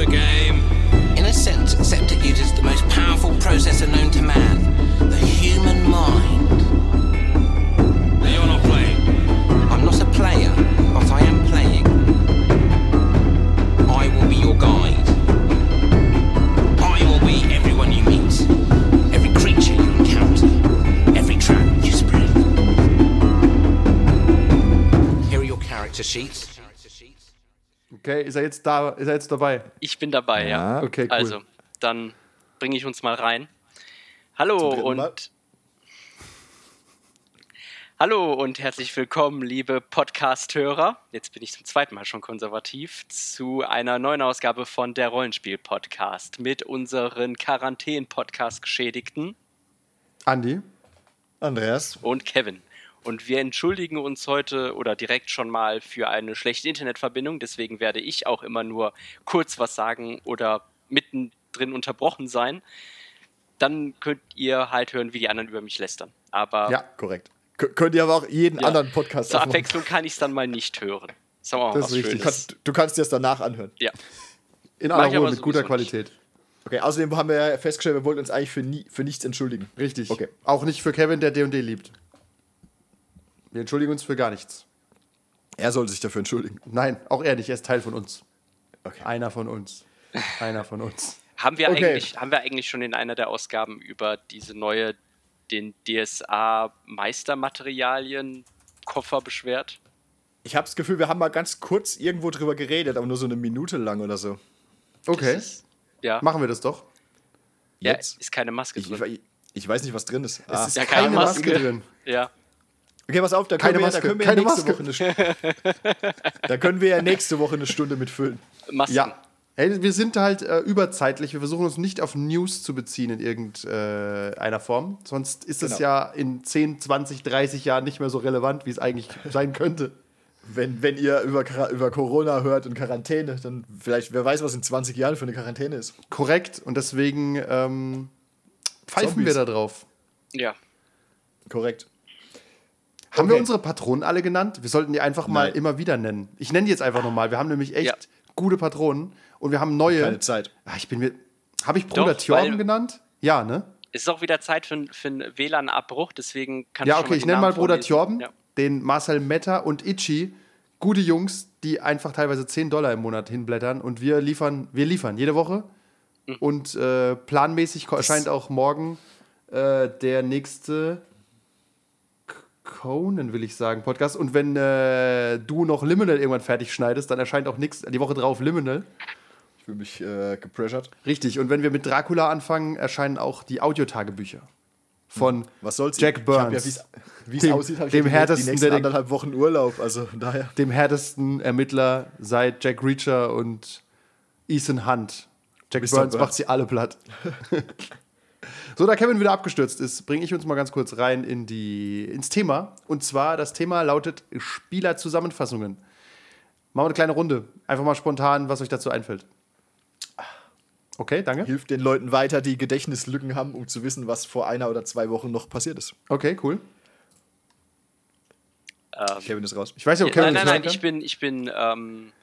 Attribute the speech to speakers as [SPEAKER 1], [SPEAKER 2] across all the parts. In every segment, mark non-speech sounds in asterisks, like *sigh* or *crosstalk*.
[SPEAKER 1] a game?
[SPEAKER 2] In a sense, except it uses the most powerful processor known to man the human mind.
[SPEAKER 1] Now you're not playing.
[SPEAKER 2] I'm not a player, but I am playing. I will be your guide. I will be everyone you meet, every creature you encounter, every trap you spread. Here are your character sheets.
[SPEAKER 3] Okay, ist er jetzt da? Ist er jetzt dabei?
[SPEAKER 4] Ich bin dabei, ja.
[SPEAKER 5] Ja.
[SPEAKER 3] Okay, cool.
[SPEAKER 4] Also, dann bringe ich uns mal rein. Hallo
[SPEAKER 5] Mal.
[SPEAKER 4] und Hallo und herzlich willkommen, liebe Podcast-Hörer. Jetzt bin ich zum zweiten Mal schon konservativ zu einer neuen Ausgabe von der Rollenspiel-Podcast mit unseren Quarantän-Podcast-Geschädigten
[SPEAKER 3] Andi?
[SPEAKER 5] Andreas.
[SPEAKER 4] und Kevin. Und wir entschuldigen uns heute oder direkt schon mal für eine schlechte Internetverbindung. Deswegen werde ich auch immer nur kurz was sagen oder mittendrin unterbrochen sein. Dann könnt ihr halt hören, wie die anderen über mich lästern. Aber
[SPEAKER 3] Ja,
[SPEAKER 5] Korrekt. K könnt ihr aber auch jeden
[SPEAKER 4] Ja.
[SPEAKER 5] anderen Podcast
[SPEAKER 4] zur
[SPEAKER 5] aufmachen.
[SPEAKER 4] Abwechslung kann ich es dann mal nicht hören. Sagen wir mal
[SPEAKER 3] Das
[SPEAKER 4] was
[SPEAKER 3] ist richtig.
[SPEAKER 5] Du kannst, du kannst dir das danach anhören.
[SPEAKER 4] Ja.
[SPEAKER 3] in aller Ruhe mit guter Qualität.
[SPEAKER 5] Okay, außerdem haben wir ja festgestellt, wir wollten uns eigentlich für, nie, für nichts entschuldigen.
[SPEAKER 3] Richtig.
[SPEAKER 5] Okay.
[SPEAKER 3] Auch nicht für Kevin, der D&D liebt. Wir entschuldigen uns für gar nichts.
[SPEAKER 5] Er sollte sich dafür entschuldigen.
[SPEAKER 3] Nein, auch er nicht. Er ist Teil von uns.
[SPEAKER 5] Okay.
[SPEAKER 3] Einer von uns. Einer von uns.
[SPEAKER 4] Haben wir,
[SPEAKER 5] Okay.
[SPEAKER 4] eigentlich, haben wir eigentlich schon in einer der Ausgaben über diese neue, den DSA-Meistermaterialien-Koffer beschwert?
[SPEAKER 5] Ich habe das Gefühl, wir haben mal ganz kurz irgendwo drüber geredet, aber nur so eine Minute lang oder so.
[SPEAKER 3] Okay,
[SPEAKER 4] ist, ja,
[SPEAKER 3] machen wir das doch.
[SPEAKER 4] ja,
[SPEAKER 5] Jetzt?
[SPEAKER 4] ist keine Maske
[SPEAKER 5] Ich,
[SPEAKER 4] drin.
[SPEAKER 5] ich, ich weiß nicht, was drin ist. Ah.
[SPEAKER 3] Es ist
[SPEAKER 4] Ja,
[SPEAKER 3] keine,
[SPEAKER 4] keine
[SPEAKER 3] Maske.
[SPEAKER 4] Maske.
[SPEAKER 3] drin.
[SPEAKER 4] Ja,
[SPEAKER 5] Okay, pass auf, da
[SPEAKER 3] Keine
[SPEAKER 5] können, wir,
[SPEAKER 3] Maske,
[SPEAKER 5] da können wir
[SPEAKER 3] keine
[SPEAKER 5] nächste
[SPEAKER 3] Maske.
[SPEAKER 5] Woche eine Stunde. da können wir ja nächste Woche eine Stunde mitfüllen.
[SPEAKER 4] Masken.
[SPEAKER 3] Ja. Hey, wir sind halt äh, überzeitlich. Wir versuchen uns nicht auf News zu beziehen in irgendeiner äh, Form. Sonst ist es
[SPEAKER 5] Genau.
[SPEAKER 3] ja in 10, 20, 30 Jahren nicht mehr so relevant, wie es eigentlich sein könnte.
[SPEAKER 5] Wenn, wenn ihr über, über Corona hört und Quarantäne, dann vielleicht, wer weiß, was in 20 Jahren für eine Quarantäne ist.
[SPEAKER 3] Korrekt. Und deswegen ähm, pfeifen
[SPEAKER 5] Zombies.
[SPEAKER 3] wir da drauf.
[SPEAKER 4] Ja.
[SPEAKER 5] Korrekt.
[SPEAKER 3] Haben wir
[SPEAKER 5] Okay.
[SPEAKER 3] unsere Patronen alle genannt? Wir sollten die einfach mal
[SPEAKER 5] Nein.
[SPEAKER 3] immer wieder nennen. Ich nenne die jetzt einfach nochmal. Wir haben nämlich echt
[SPEAKER 4] Ja.
[SPEAKER 3] gute Patronen und wir haben neue.
[SPEAKER 5] Keine Zeit.
[SPEAKER 3] Ah, ich bin mir. Habe ich Bruder
[SPEAKER 4] weil-
[SPEAKER 3] genannt? Ja, ne?
[SPEAKER 4] Es ist auch wieder Zeit für, für einen WLAN-Abbruch, deswegen kann
[SPEAKER 3] Ja,
[SPEAKER 4] schon
[SPEAKER 3] okay,
[SPEAKER 4] die
[SPEAKER 3] ich nenne mal Bruder. Thjorben,
[SPEAKER 4] Ja.
[SPEAKER 3] den Marcel Metter und Itchy. Gute Jungs, die einfach teilweise 10 Dollar im Monat hinblättern und wir liefern, wir liefern jede Woche.
[SPEAKER 4] Mhm.
[SPEAKER 3] Und äh, planmäßig erscheint auch morgen äh, der nächste Conan, will ich sagen, Podcast. Und wenn äh, du noch Liminal irgendwann fertig schneidest, dann erscheint auch nix, die Woche drauf Liminal.
[SPEAKER 5] Ich fühle mich äh, gepressured.
[SPEAKER 3] Richtig, und wenn wir mit Dracula anfangen, erscheinen auch die Audiotagebücher von
[SPEAKER 5] Was soll's?
[SPEAKER 3] Jack Burns.
[SPEAKER 5] Ja, wie es
[SPEAKER 3] Dem-
[SPEAKER 5] aussieht, habe ich
[SPEAKER 3] dem härtesten
[SPEAKER 5] die nächsten
[SPEAKER 3] Detek-
[SPEAKER 5] anderthalb Wochen Urlaub. Also daher.
[SPEAKER 3] dem härtesten Ermittler seit Jack Reacher und Ethan Hunt. Jack. Burns
[SPEAKER 5] Burns.
[SPEAKER 3] macht sie alle platt. *laughs* so, da Kevin wieder abgestürzt ist, bringe ich uns mal ganz kurz rein in die, ins Thema. Und zwar, das Thema lautet Spielerzusammenfassungen. Machen wir eine kleine Runde. Einfach mal spontan, was euch dazu einfällt. Okay, danke.
[SPEAKER 5] Hilft den Leuten weiter, die Gedächtnislücken haben, um zu wissen, was vor einer oder zwei Wochen noch passiert ist.
[SPEAKER 3] Okay, cool.
[SPEAKER 4] Ähm,
[SPEAKER 5] Kevin ist raus.
[SPEAKER 3] Ich weiß nicht, ob
[SPEAKER 4] Ja,
[SPEAKER 3] Kevin
[SPEAKER 4] nein, nein, nein, ich bin, ich bin, ähm, äh,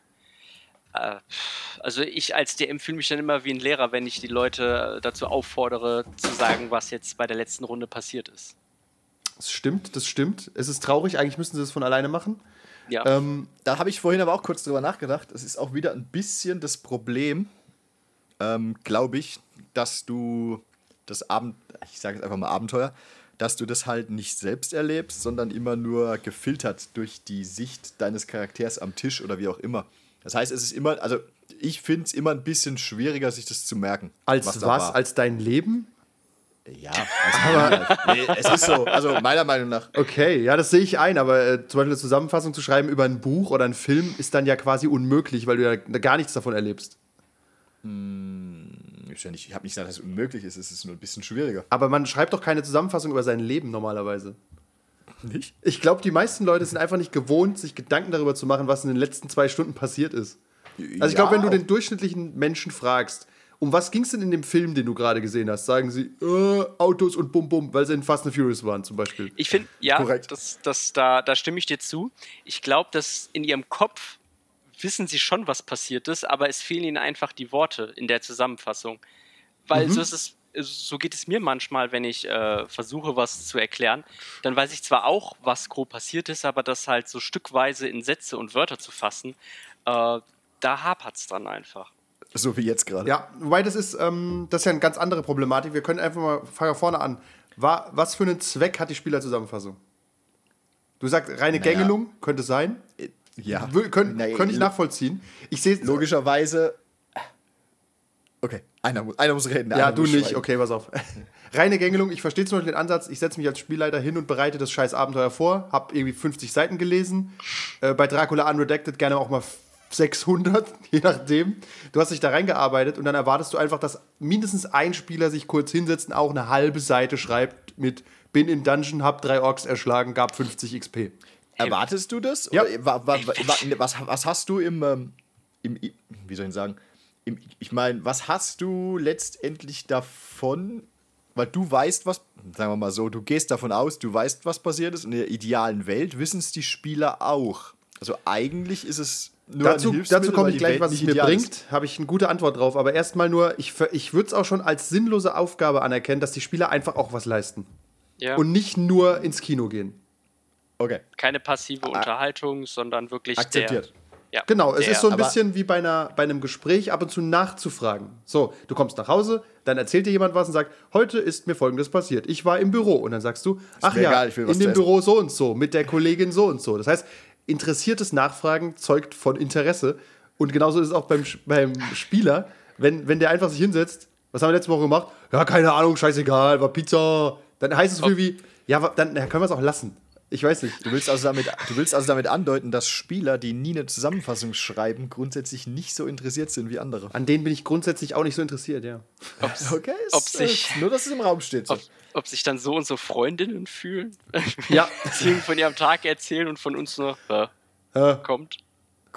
[SPEAKER 4] also ich als DM fühle mich dann immer wie ein Lehrer, wenn ich die Leute dazu auffordere, zu sagen, was jetzt bei der letzten Runde passiert ist.
[SPEAKER 3] Das stimmt, das stimmt. Es ist traurig, eigentlich müssten sie das von alleine machen.
[SPEAKER 4] Ja,
[SPEAKER 3] Ähm,
[SPEAKER 5] Da habe ich vorhin aber auch kurz drüber nachgedacht. Es ist auch wieder ein bisschen das Problem, ähm, glaube ich, dass du das Abend, ich sage jetzt einfach mal Abenteuer, dass du das halt nicht selbst erlebst, sondern immer nur gefiltert durch die Sicht deines Charakters am Tisch oder wie auch immer. Das heißt, es ist immer, also ich finde es immer ein bisschen schwieriger, sich das zu merken.
[SPEAKER 3] als was?
[SPEAKER 5] war.
[SPEAKER 3] Als dein Leben?
[SPEAKER 5] Ja, aber nee, es ist so, also meiner Meinung nach.
[SPEAKER 3] Okay, ja, das sehe ich ein, aber äh, zum Beispiel eine Zusammenfassung zu schreiben über ein Buch oder einen Film ist dann ja quasi unmöglich, weil du ja gar nichts davon erlebst.
[SPEAKER 5] Nicht- ich habe nicht gesagt, dass es unmöglich ist, es ist nur ein bisschen schwieriger.
[SPEAKER 3] Aber man schreibt doch keine Zusammenfassung über sein Leben normalerweise.
[SPEAKER 5] Nicht?
[SPEAKER 3] Ich glaube, die meisten Leute sind einfach nicht gewohnt, sich Gedanken darüber zu machen, was in den letzten zwei Stunden passiert ist. Also ich glaube, wenn du den durchschnittlichen Menschen fragst, um was ging es denn in dem Film, den du gerade gesehen hast, sagen sie, äh, Autos und Bum Bum, weil sie in Fast and Furious waren zum Beispiel.
[SPEAKER 4] ich finde, ja,
[SPEAKER 5] korrekt.
[SPEAKER 4] das, das, da, da stimme ich dir zu. Ich glaube, dass in ihrem Kopf wissen sie schon, was passiert ist, aber es fehlen ihnen einfach die Worte in der Zusammenfassung. Weil so ist es, so geht es mir manchmal, wenn ich äh, versuche, was zu erklären. Dann weiß ich zwar auch, was grob passiert ist, aber das halt so stückweise in Sätze und Wörter zu fassen, äh, da hapert es dann einfach.
[SPEAKER 5] So wie jetzt gerade.
[SPEAKER 3] Ja, wobei das ist, ähm, das ist ja eine ganz andere Problematik. Wir können einfach mal, fangen wir vorne an. War, was für einen Zweck hat die Spielerzusammenfassung? Du sagst, reine
[SPEAKER 5] Naja.
[SPEAKER 3] Gängelung, könnte sein.
[SPEAKER 5] Ja.
[SPEAKER 3] Können,
[SPEAKER 5] Naja,
[SPEAKER 3] könnte ich nachvollziehen. Ich sehe
[SPEAKER 5] Logischerweise. Okay, einer muss, einer muss reden.
[SPEAKER 3] Ja, du nicht,
[SPEAKER 5] schweigen.
[SPEAKER 3] okay, pass auf. *laughs* Reine Gängelung, ich verstehe zum Beispiel den Ansatz, ich setze mich als Spielleiter hin und bereite das scheiß Abenteuer vor, habe irgendwie 50 Seiten gelesen, äh, bei Dracula Unredacted gerne auch mal 600, *laughs* je nachdem. Du hast dich da reingearbeitet und dann erwartest du einfach, dass mindestens ein Spieler sich kurz hinsetzt und auch eine halbe Seite schreibt mit bin in Dungeon, hab drei Orks erschlagen, gab 50 XP.
[SPEAKER 5] Erwartest du das?
[SPEAKER 3] Ja.
[SPEAKER 5] Oder wa, wa, wa, wa, was, was hast du im, ähm, im wie soll ich sagen, ich meine, was hast du letztendlich davon, weil du weißt, was, sagen wir mal so, du gehst davon aus, du weißt, was passiert ist. In der idealen Welt wissen es die Spieler auch. Also eigentlich ist es nur
[SPEAKER 3] Dazu, dazu komme ich gleich,
[SPEAKER 5] Welt
[SPEAKER 3] was es mir bringt. Habe ich eine gute Antwort drauf. Aber erstmal nur, ich, ich würde es auch schon als sinnlose Aufgabe anerkennen, dass die Spieler einfach auch was leisten.
[SPEAKER 4] Ja.
[SPEAKER 3] Und nicht nur ins Kino gehen.
[SPEAKER 5] Okay,
[SPEAKER 4] Keine passive Unterhaltung, sondern wirklich
[SPEAKER 5] akzeptiert.
[SPEAKER 4] der. Ja,
[SPEAKER 3] Genau, es
[SPEAKER 4] der,
[SPEAKER 3] ist so ein bisschen wie bei, einer, bei einem Gespräch ab und zu nachzufragen. So, du kommst nach Hause, dann erzählt dir jemand was und sagt, heute ist mir Folgendes passiert. Ich war im Büro und dann sagst du, ach ja,
[SPEAKER 5] egal, ich will was
[SPEAKER 3] in dem. Büro so und so, mit der Kollegin so und so. Das heißt, interessiertes Nachfragen zeugt von Interesse. Und genauso ist es auch beim, beim Spieler, wenn, wenn der einfach sich hinsetzt, was haben wir letzte Woche gemacht? Ja, keine Ahnung, scheißegal, war Pizza. Dann heißt es so viel wie, ja, dann können wir es auch lassen. Ich weiß nicht.
[SPEAKER 5] Du willst, also damit, du willst also damit andeuten, dass Spieler, die nie eine Zusammenfassung schreiben, grundsätzlich nicht so interessiert sind wie andere.
[SPEAKER 3] An denen bin ich grundsätzlich auch nicht so interessiert, ja. *laughs*
[SPEAKER 5] Okay,
[SPEAKER 4] ob
[SPEAKER 5] ist,
[SPEAKER 4] sich-
[SPEAKER 5] nur, dass es im Raum steht. So.
[SPEAKER 4] ob, ob sich dann so und so Freundinnen fühlen, *laughs*
[SPEAKER 3] Ja, *laughs*
[SPEAKER 4] die von ihrem Tag erzählen und von uns nur äh, kommt.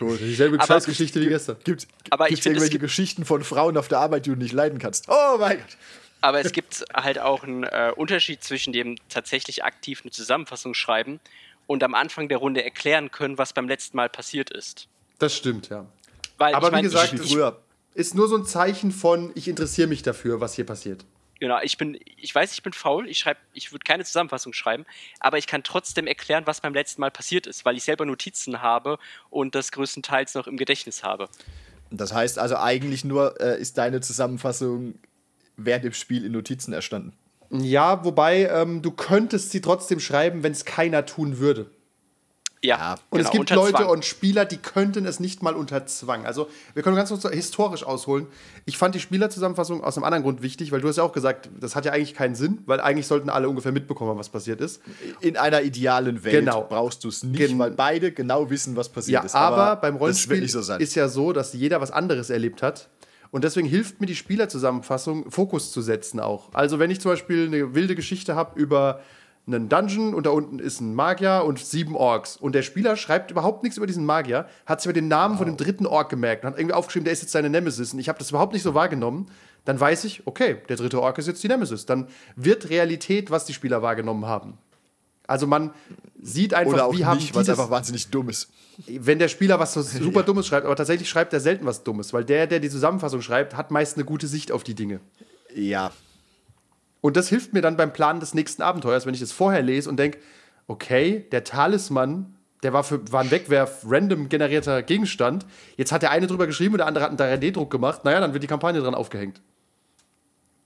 [SPEAKER 5] Cool.
[SPEAKER 3] dieselbe Scheißgeschichte wie gestern.
[SPEAKER 5] Gibt
[SPEAKER 4] Aber ich
[SPEAKER 5] gibt's
[SPEAKER 4] find, es
[SPEAKER 5] irgendwelche
[SPEAKER 4] gibt-
[SPEAKER 5] Geschichten von Frauen auf der Arbeit, die du nicht leiden kannst? Oh mein Gott.
[SPEAKER 4] Aber es gibt halt auch einen äh, Unterschied zwischen dem tatsächlich aktiv eine Zusammenfassung schreiben und am Anfang der Runde erklären können, was beim letzten Mal passiert ist.
[SPEAKER 3] Das stimmt, ja.
[SPEAKER 4] Weil,
[SPEAKER 3] Aber
[SPEAKER 4] ich
[SPEAKER 3] wie
[SPEAKER 4] mein,
[SPEAKER 3] gesagt,
[SPEAKER 5] Wie
[SPEAKER 4] ich,
[SPEAKER 5] früher.
[SPEAKER 3] Ist nur so ein Zeichen von, ich interessiere mich dafür, was hier passiert.
[SPEAKER 4] genau, ich bin, ich weiß, ich bin faul, ich schreibe, ich würde keine Zusammenfassung schreiben, aber ich kann trotzdem erklären, was beim letzten Mal passiert ist, weil ich selber Notizen habe und das größtenteils noch im Gedächtnis habe.
[SPEAKER 5] Das heißt also eigentlich nur, äh, ist deine Zusammenfassung während dem Spiel in Notizen erstanden.
[SPEAKER 3] Ja, wobei ähm, du könntest sie trotzdem schreiben, wenn es keiner tun würde.
[SPEAKER 4] Ja,
[SPEAKER 5] Ja,
[SPEAKER 3] Und
[SPEAKER 4] genau,
[SPEAKER 3] es gibt Leute
[SPEAKER 4] Zwang.
[SPEAKER 3] und Spieler, die könnten es nicht mal unter Zwang. Also, wir können ganz kurz historisch ausholen. Ich fand die Spielerzusammenfassung aus einem anderen Grund wichtig, weil du hast ja auch gesagt, das hat ja eigentlich keinen Sinn, weil eigentlich sollten alle ungefähr mitbekommen, was passiert ist.
[SPEAKER 5] In einer idealen Welt
[SPEAKER 3] Genau.
[SPEAKER 5] brauchst du es nicht,
[SPEAKER 3] Gen-
[SPEAKER 5] weil beide genau wissen, was passiert
[SPEAKER 3] Ja,
[SPEAKER 5] ist.
[SPEAKER 3] aber, beim
[SPEAKER 5] Das wird
[SPEAKER 3] Rollenspiel
[SPEAKER 5] nicht so sein.
[SPEAKER 3] ist ja so, dass jeder was anderes erlebt hat. Und deswegen hilft mir die Spielerzusammenfassung, Fokus zu setzen auch. Also wenn ich zum Beispiel eine wilde Geschichte habe über einen Dungeon und da unten ist ein Magier und sieben Orks und der Spieler schreibt überhaupt nichts über diesen Magier, hat sich aber den Namen von dem dritten Ork gemerkt und hat irgendwie aufgeschrieben, der ist jetzt seine Nemesis und ich habe das überhaupt nicht so wahrgenommen, dann weiß ich, okay, der dritte Ork ist jetzt die Nemesis. Dann wird Realität, was die Spieler wahrgenommen haben. Also man sieht einfach,
[SPEAKER 5] Oder auch
[SPEAKER 3] wie haben
[SPEAKER 5] nicht,
[SPEAKER 3] die
[SPEAKER 5] weil es einfach wahnsinnig dumm ist.
[SPEAKER 3] wenn der Spieler was so *laughs* super Dummes schreibt, aber tatsächlich schreibt er selten was Dummes, weil der, der die Zusammenfassung schreibt, hat meist eine gute Sicht auf die Dinge.
[SPEAKER 5] Ja.
[SPEAKER 3] Und das hilft mir dann beim Planen des nächsten Abenteuers, wenn ich das vorher lese und denke, okay, der Talisman, der war, für, war ein Wegwerf, random generierter Gegenstand. Jetzt hat der eine drüber geschrieben und der andere hat einen 3D-Druck gemacht. Naja, dann wird die Kampagne dran aufgehängt.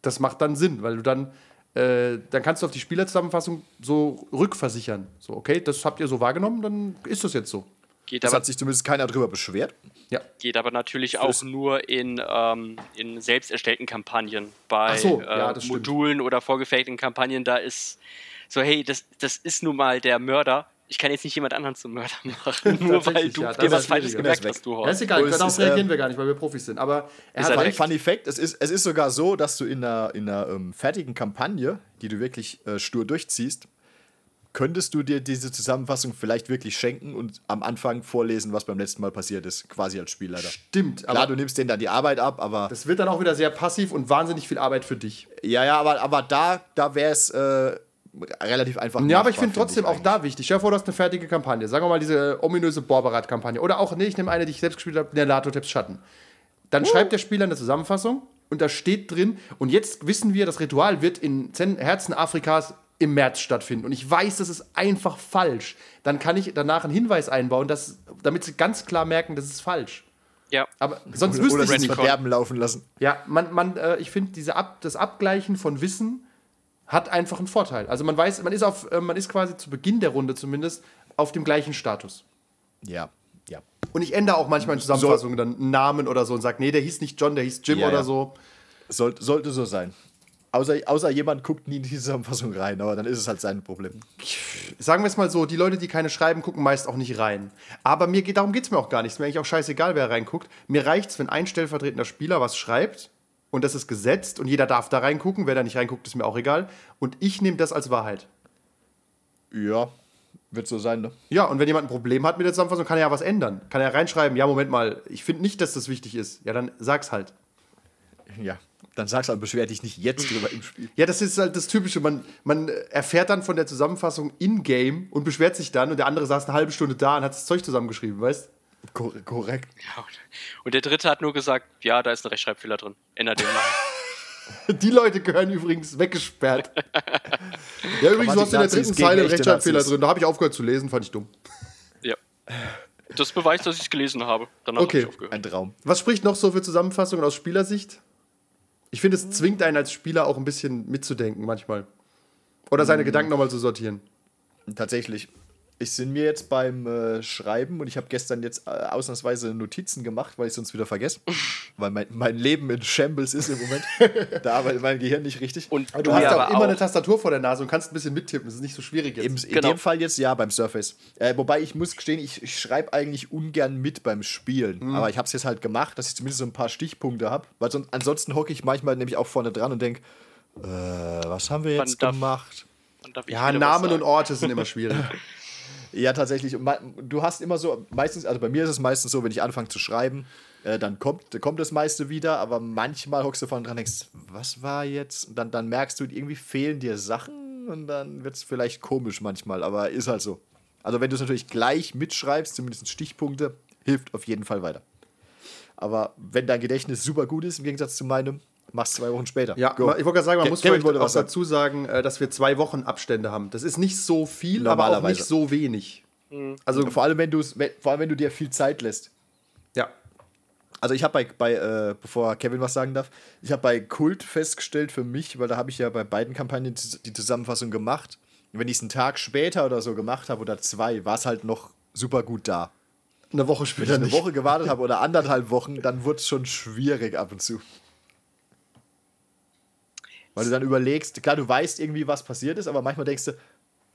[SPEAKER 3] Das macht dann Sinn, weil du dann, äh, dann kannst du auf die Spielerzusammenfassung so rückversichern. So, okay, das habt ihr so wahrgenommen, dann ist das jetzt so.
[SPEAKER 4] Geht
[SPEAKER 5] Das
[SPEAKER 4] aber
[SPEAKER 5] hat sich zumindest keiner drüber beschwert.
[SPEAKER 3] Ja.
[SPEAKER 4] Geht aber natürlich auch nur in, ähm, in selbst erstellten Kampagnen. Bei
[SPEAKER 3] so,
[SPEAKER 4] äh,
[SPEAKER 3] ja, das stimmt.
[SPEAKER 4] Modulen oder vorgefertigten Kampagnen, da ist so, hey, das, das ist nun mal der Mörder. Ich kann jetzt nicht jemand anderen zum Mörder *laughs* machen, nur weil du
[SPEAKER 3] ja, das
[SPEAKER 4] dir was Falsches gemerkt hast, du
[SPEAKER 3] Ja,
[SPEAKER 4] Horst.
[SPEAKER 3] ist egal,
[SPEAKER 5] es
[SPEAKER 3] darauf
[SPEAKER 5] ist,
[SPEAKER 3] reagieren
[SPEAKER 5] ähm,
[SPEAKER 3] wir gar nicht, weil wir Profis sind. Aber er
[SPEAKER 4] Ist
[SPEAKER 3] hat
[SPEAKER 4] er
[SPEAKER 5] Fun,
[SPEAKER 4] weg?
[SPEAKER 5] Funny Fact, es ist, es ist sogar so, dass du in einer, in einer ähm, fertigen Kampagne, die du wirklich äh, stur durchziehst, könntest du dir diese Zusammenfassung vielleicht wirklich schenken und am Anfang vorlesen, was beim letzten Mal passiert ist, quasi als Spielleiter.
[SPEAKER 3] Stimmt,
[SPEAKER 5] Klar,
[SPEAKER 3] aber
[SPEAKER 5] du nimmst denen dann die Arbeit ab, aber
[SPEAKER 3] das wird dann auch wieder sehr passiv und wahnsinnig viel Arbeit für dich.
[SPEAKER 5] ja, ja, aber, aber da, da wäre es äh, relativ einfach.
[SPEAKER 3] Ja, aber ich finde trotzdem auch da wichtig. Stell dir vor, du hast eine fertige Kampagne. Sagen wir mal diese ominöse Borberat-Kampagne. Oder auch, nee, ich nehme eine, die ich selbst gespielt habe, der Latoteps Schatten. Dann schreibt der Spieler eine Zusammenfassung und da steht drin, und jetzt wissen wir, das Ritual wird in Zen Herzen Afrikas im März stattfinden. Und ich weiß, das ist einfach falsch. Dann kann ich danach einen Hinweis einbauen, dass, damit sie ganz klar merken, das ist falsch.
[SPEAKER 4] Ja.
[SPEAKER 3] Aber sonst
[SPEAKER 5] Oder,
[SPEAKER 3] wüsste
[SPEAKER 5] oder
[SPEAKER 3] ich nicht.
[SPEAKER 5] Verderben laufen lassen.
[SPEAKER 3] Ja, man, man, äh, ich finde, diese Ab, das Abgleichen von Wissen hat einfach einen Vorteil. Also man weiß, man ist auf, äh, man ist quasi zu Beginn der Runde zumindest auf dem gleichen Status.
[SPEAKER 5] Ja, ja.
[SPEAKER 3] Und ich ändere auch manchmal in Zusammenfassungen dann einen Namen oder so und sage, nee, der hieß nicht John, der hieß Jim
[SPEAKER 5] Ja,
[SPEAKER 3] oder
[SPEAKER 5] ja.
[SPEAKER 3] so.
[SPEAKER 5] Soll, sollte so sein. Außer, außer jemand guckt nie in die Zusammenfassung rein, aber dann ist es halt sein Problem.
[SPEAKER 3] Sagen wir es mal so, die Leute, die keine schreiben, gucken meist auch nicht rein. Aber mir geht, darum geht es mir auch gar nicht. Ist mir eigentlich auch scheißegal, wer reinguckt. Mir reicht es, wenn ein stellvertretender Spieler was schreibt und das ist gesetzt und jeder darf da reingucken. Wer da nicht reinguckt, ist mir auch egal. Und ich nehme das als Wahrheit.
[SPEAKER 5] Ja, wird so sein, ne?
[SPEAKER 3] Ja, und wenn jemand ein Problem hat mit der Zusammenfassung, kann er ja was ändern. Kann er reinschreiben, ja, Moment mal, ich finde nicht, dass das wichtig ist. Ja, dann sag's halt.
[SPEAKER 5] Ja. Dann du aber, beschwer dich nicht jetzt drüber im Spiel.
[SPEAKER 3] Ja, das ist halt das Typische. Man, man erfährt dann von der Zusammenfassung in-game und beschwert sich dann und der andere saß eine halbe Stunde da und hat das Zeug zusammengeschrieben, weißt
[SPEAKER 5] Kor korrekt.
[SPEAKER 4] Und der dritte hat nur gesagt, ja, da ist ein Rechtschreibfehler drin. Ändert den mal. *laughs*
[SPEAKER 3] Die Leute gehören übrigens weggesperrt. *laughs* ja, übrigens, du hast in der dritten Zeile einen Rechtschreibfehler
[SPEAKER 5] Nazis.
[SPEAKER 3] drin. Da habe ich aufgehört zu lesen, fand ich dumm.
[SPEAKER 4] ja. Das beweist, dass ich es gelesen habe. Danach
[SPEAKER 3] Okay.
[SPEAKER 4] habe ich aufgehört.
[SPEAKER 5] Ein Traum.
[SPEAKER 3] Was spricht noch so für Zusammenfassungen aus Spielersicht? Ich finde, es zwingt einen als Spieler auch ein bisschen mitzudenken manchmal. Oder seine Gedanken nochmal zu sortieren.
[SPEAKER 5] Tatsächlich. Ich sind mir jetzt beim äh, Schreiben und ich habe gestern jetzt äh, ausnahmsweise Notizen gemacht, weil ich sonst wieder vergesse. *laughs* weil mein, mein Leben in Shambles ist im Moment. *laughs* da arbeitet mein Gehirn nicht richtig.
[SPEAKER 4] Und
[SPEAKER 3] Aber du hast
[SPEAKER 4] aber
[SPEAKER 3] auch immer eine Tastatur vor der Nase und kannst ein bisschen mittippen. Das ist nicht so schwierig
[SPEAKER 5] Im,
[SPEAKER 3] jetzt.
[SPEAKER 5] in
[SPEAKER 4] Genau.
[SPEAKER 5] dem Fall jetzt ja beim Surface. Äh, wobei ich muss gestehen, ich, ich schreibe eigentlich ungern mit beim Spielen.
[SPEAKER 3] Mhm.
[SPEAKER 5] Aber ich habe es jetzt halt gemacht, dass ich zumindest so ein paar Stichpunkte habe. Weil sonst, ansonsten hocke ich manchmal nämlich auch vorne dran und denke, äh, was haben wir
[SPEAKER 4] Wann
[SPEAKER 5] jetzt
[SPEAKER 4] darf-
[SPEAKER 5] gemacht?
[SPEAKER 3] Ja, Namen und Orte sind immer schwierig. *laughs*
[SPEAKER 5] Ja, tatsächlich. Du hast immer so, meistens, also bei mir ist es meistens so, wenn ich anfange zu schreiben, äh, dann kommt, kommt das meiste wieder, aber manchmal hockst du vorne dran und denkst, was war jetzt? Und dann, dann merkst du, irgendwie fehlen dir Sachen und dann wird es vielleicht komisch manchmal, aber ist halt so. Also wenn du es natürlich gleich mitschreibst, zumindest Stichpunkte, hilft auf jeden Fall weiter. Aber wenn dein Gedächtnis super gut ist, im Gegensatz zu meinem, machst zwei Wochen später.
[SPEAKER 3] Ja,
[SPEAKER 5] Go.
[SPEAKER 3] ich wollte gerade sagen, man
[SPEAKER 5] Ke-
[SPEAKER 3] muss
[SPEAKER 5] Kevin
[SPEAKER 3] vielleicht auch dazu sagen, äh, dass wir zwei Wochen Abstände haben. Das ist nicht so viel, aber auch
[SPEAKER 5] Normalerweise.
[SPEAKER 3] nicht so wenig. Also,
[SPEAKER 5] Vor allem, wenn, wenn, vor allem, wenn du dir viel Zeit lässt.
[SPEAKER 3] ja.
[SPEAKER 5] Also ich habe bei, bei äh, bevor Kevin was sagen darf, ich habe bei Kult festgestellt für mich, weil da habe ich ja bei beiden Kampagnen die Zusammenfassung gemacht. Und wenn ich es einen Tag später oder so gemacht habe oder zwei, war es halt noch super gut da.
[SPEAKER 3] Eine Woche
[SPEAKER 5] Wenn
[SPEAKER 3] später
[SPEAKER 5] ich eine
[SPEAKER 3] nicht.
[SPEAKER 5] Woche gewartet habe oder anderthalb Wochen, dann wurde es schon schwierig ab und zu. Weil du dann überlegst, klar, du weißt irgendwie, was passiert ist, aber manchmal denkst du,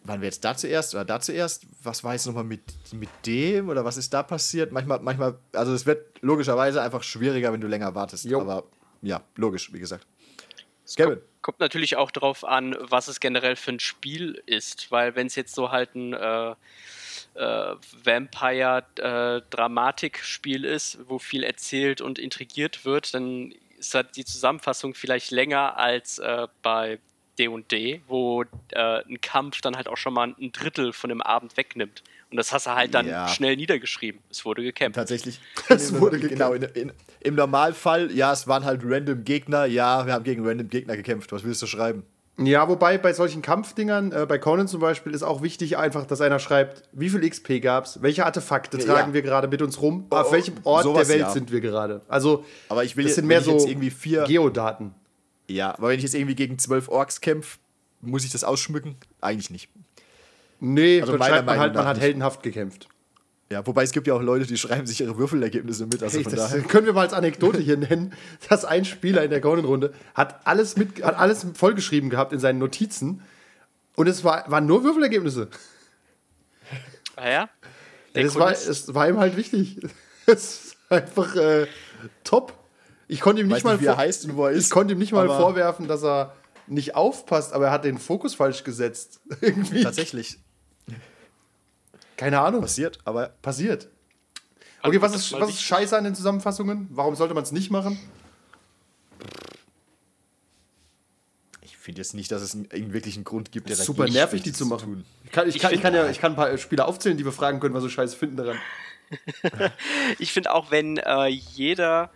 [SPEAKER 5] waren wir jetzt da zuerst oder da zuerst? Was war jetzt nochmal mit, mit dem oder was ist da passiert? Manchmal, manchmal, also es wird logischerweise einfach schwieriger, wenn du länger wartest.
[SPEAKER 3] Jo.
[SPEAKER 5] Aber ja, logisch, wie gesagt. Kevin.
[SPEAKER 4] Kommt natürlich auch darauf an, was es generell für ein Spiel ist, weil wenn es jetzt so halt ein äh, äh, Vampire-Dramatik-Spiel ist, wo viel erzählt und intrigiert wird, dann ist halt die Zusammenfassung vielleicht länger als äh, bei D&D, wo äh, ein Kampf dann halt auch schon mal ein Drittel von dem Abend wegnimmt. Und das hast du halt dann
[SPEAKER 5] Ja.
[SPEAKER 4] schnell niedergeschrieben. Es wurde gekämpft.
[SPEAKER 5] Tatsächlich. *laughs*
[SPEAKER 3] Es
[SPEAKER 5] Im-
[SPEAKER 3] wurde
[SPEAKER 5] genau, in, in, im Normalfall, ja, es waren halt random Gegner. Ja, wir haben gegen random Gegner gekämpft. Was willst du schreiben?
[SPEAKER 3] Ja, wobei bei solchen Kampfdingern, äh, bei Conan zum Beispiel, ist auch wichtig einfach, dass einer schreibt, wie viel XP gab's, welche Artefakte
[SPEAKER 5] Ja.
[SPEAKER 3] tragen wir gerade mit uns rum, auf
[SPEAKER 5] Oh,
[SPEAKER 3] welchem Ort
[SPEAKER 5] sowas,
[SPEAKER 3] der Welt
[SPEAKER 5] ja.
[SPEAKER 3] sind wir gerade. Also,
[SPEAKER 5] Aber ich will
[SPEAKER 3] das
[SPEAKER 5] jetzt-
[SPEAKER 3] sind mehr so
[SPEAKER 5] jetzt irgendwie vier-
[SPEAKER 3] Geodaten.
[SPEAKER 5] Ja, aber wenn ich jetzt irgendwie gegen zwölf Orks kämpfe, muss ich das ausschmücken? Eigentlich nicht.
[SPEAKER 3] Nee,
[SPEAKER 5] Also
[SPEAKER 3] dann schreibt man halt, man hat heldenhaft gekämpft.
[SPEAKER 5] Ja, wobei es gibt ja auch Leute, die schreiben sich ihre Würfelergebnisse mit. Also
[SPEAKER 3] Hey,
[SPEAKER 5] von
[SPEAKER 3] das
[SPEAKER 5] daher.
[SPEAKER 3] können wir mal als Anekdote hier nennen, dass ein Spieler in der Conan-Runde hat alles, mit, hat alles vollgeschrieben gehabt in seinen Notizen und es war, waren nur Würfelergebnisse.
[SPEAKER 4] Ah ja?
[SPEAKER 3] Ja, das war, es war ihm halt wichtig. *laughs* Es ist einfach äh, top. Ich konnte ihm nicht
[SPEAKER 5] Weiß
[SPEAKER 3] mal
[SPEAKER 5] nicht, wie er
[SPEAKER 3] vor-
[SPEAKER 5] heißt und wo er ist.
[SPEAKER 3] Ich konnte ihm nicht mal vorwerfen, dass er nicht aufpasst, aber er hat den Fokus falsch gesetzt. *laughs* Irgendwie.
[SPEAKER 5] Tatsächlich
[SPEAKER 3] Keine Ahnung.
[SPEAKER 5] passiert, aber
[SPEAKER 3] Passiert. Okay, was ist, was ist scheiße an den Zusammenfassungen? Warum sollte man es nicht machen?
[SPEAKER 5] ich finde jetzt nicht, dass es einen, einen wirklichen Grund gibt, der
[SPEAKER 3] Super
[SPEAKER 5] dagegen
[SPEAKER 3] nervig, die zu machen. Ich kann, ich,
[SPEAKER 4] Ich
[SPEAKER 3] kann, ich, kann ja, ich kann ein paar Spieler aufzählen, die wir fragen können, was sie scheiße finden daran. *laughs*
[SPEAKER 4] Ich finde auch, wenn äh, jeder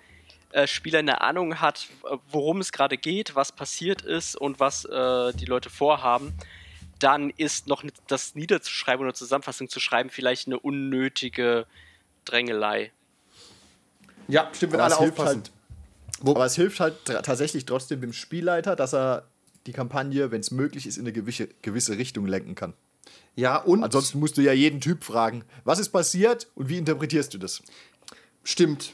[SPEAKER 4] äh, Spieler eine Ahnung hat, worum es gerade geht, was passiert ist und was äh, die Leute vorhaben, dann ist noch das niederzuschreiben oder Zusammenfassung zu schreiben vielleicht eine unnötige Drängelei.
[SPEAKER 3] Ja, stimmt, wenn
[SPEAKER 5] Aber
[SPEAKER 3] alle aufpassen.
[SPEAKER 5] halt, aber es hilft halt tatsächlich trotzdem dem Spielleiter, dass er die Kampagne, wenn es möglich ist, in eine gewisse, gewisse Richtung lenken kann.
[SPEAKER 3] Ja, und
[SPEAKER 5] Ansonsten musst du ja jeden Typ fragen, was ist passiert und wie interpretierst du das?
[SPEAKER 3] stimmt.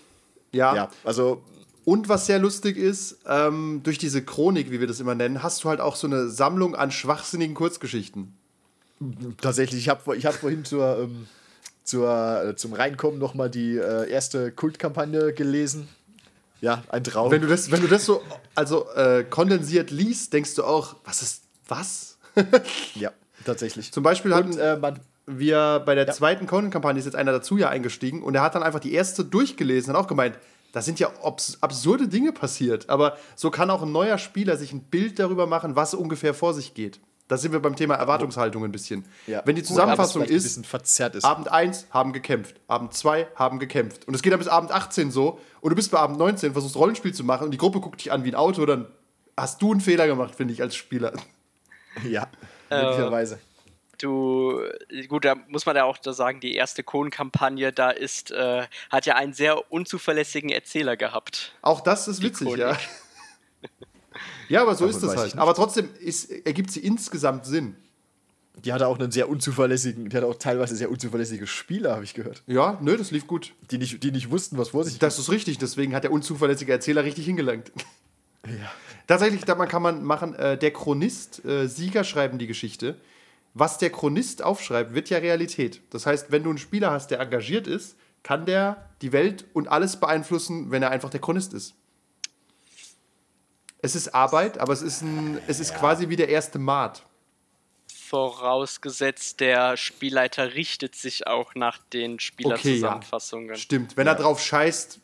[SPEAKER 3] Ja.
[SPEAKER 5] Ja, also
[SPEAKER 3] Und was sehr lustig ist, ähm, durch diese Chronik, wie wir das immer nennen, hast du halt auch so eine Sammlung an schwachsinnigen Kurzgeschichten.
[SPEAKER 5] tatsächlich, ich habe ich hab vorhin zur, ähm, zur, äh, zum Reinkommen nochmal die äh, erste Kultkampagne gelesen. Ja, ein Traum.
[SPEAKER 3] Wenn du das, wenn du das so also äh, kondensiert liest, denkst du auch, was ist was? *laughs*
[SPEAKER 5] ja, tatsächlich.
[SPEAKER 3] Zum Beispiel hatten
[SPEAKER 5] und, äh, man,
[SPEAKER 3] wir bei der zweiten Conan-Kampagne ist jetzt einer dazu ja eingestiegen und er hat dann einfach die erste durchgelesen und auch gemeint, da sind ja obs absurde Dinge passiert. Aber so kann auch ein neuer Spieler sich ein Bild darüber machen, was ungefähr vor sich geht. Da sind wir beim Thema Erwartungshaltung ein bisschen.
[SPEAKER 5] ja.
[SPEAKER 3] Wenn die Zusammenfassung ist,
[SPEAKER 5] ist.
[SPEAKER 3] Abend 1 haben gekämpft, Abend 2 haben gekämpft. Und es geht dann bis Abend 18 so und du bist bei Abend 19, versuchst Rollenspiel zu machen und die Gruppe guckt dich an wie ein Auto, dann hast du einen Fehler gemacht, finde ich, als Spieler.
[SPEAKER 5] Ja,
[SPEAKER 3] Äh,
[SPEAKER 5] möglicherweise.
[SPEAKER 4] Du, gut, da muss man ja auch da sagen, die erste Kohn-Kampagne, da ist, äh, hat ja einen sehr unzuverlässigen Erzähler gehabt.
[SPEAKER 3] Auch das ist witzig,
[SPEAKER 4] Chronik.
[SPEAKER 3] ja. *laughs* Ja, aber so
[SPEAKER 5] Davon
[SPEAKER 3] ist es
[SPEAKER 5] weiß
[SPEAKER 3] halt. Aber trotzdem ist, ergibt sie insgesamt Sinn.
[SPEAKER 5] Die hatte auch einen sehr unzuverlässigen, die hatte auch teilweise sehr unzuverlässige Spieler, habe ich gehört.
[SPEAKER 3] Ja, nö, das lief gut.
[SPEAKER 5] Die nicht, die nicht wussten, was vor sich
[SPEAKER 3] Das ist richtig, deswegen hat der unzuverlässige Erzähler richtig hingelangt. *laughs*
[SPEAKER 5] Ja.
[SPEAKER 3] Tatsächlich, da man kann man machen, äh, der Chronist, äh, Sieger schreiben die Geschichte. Was der Chronist aufschreibt, wird ja Realität. Das heißt, wenn du einen Spieler hast, der engagiert ist, kann der die Welt und alles beeinflussen, wenn er einfach der Chronist ist. Es ist Arbeit, aber es ist, ein, es ist quasi wie der erste Maat.
[SPEAKER 4] Vorausgesetzt, der Spielleiter richtet sich auch nach den Spielerzusammenfassungen.
[SPEAKER 3] Stimmt. Wenn er drauf scheißt,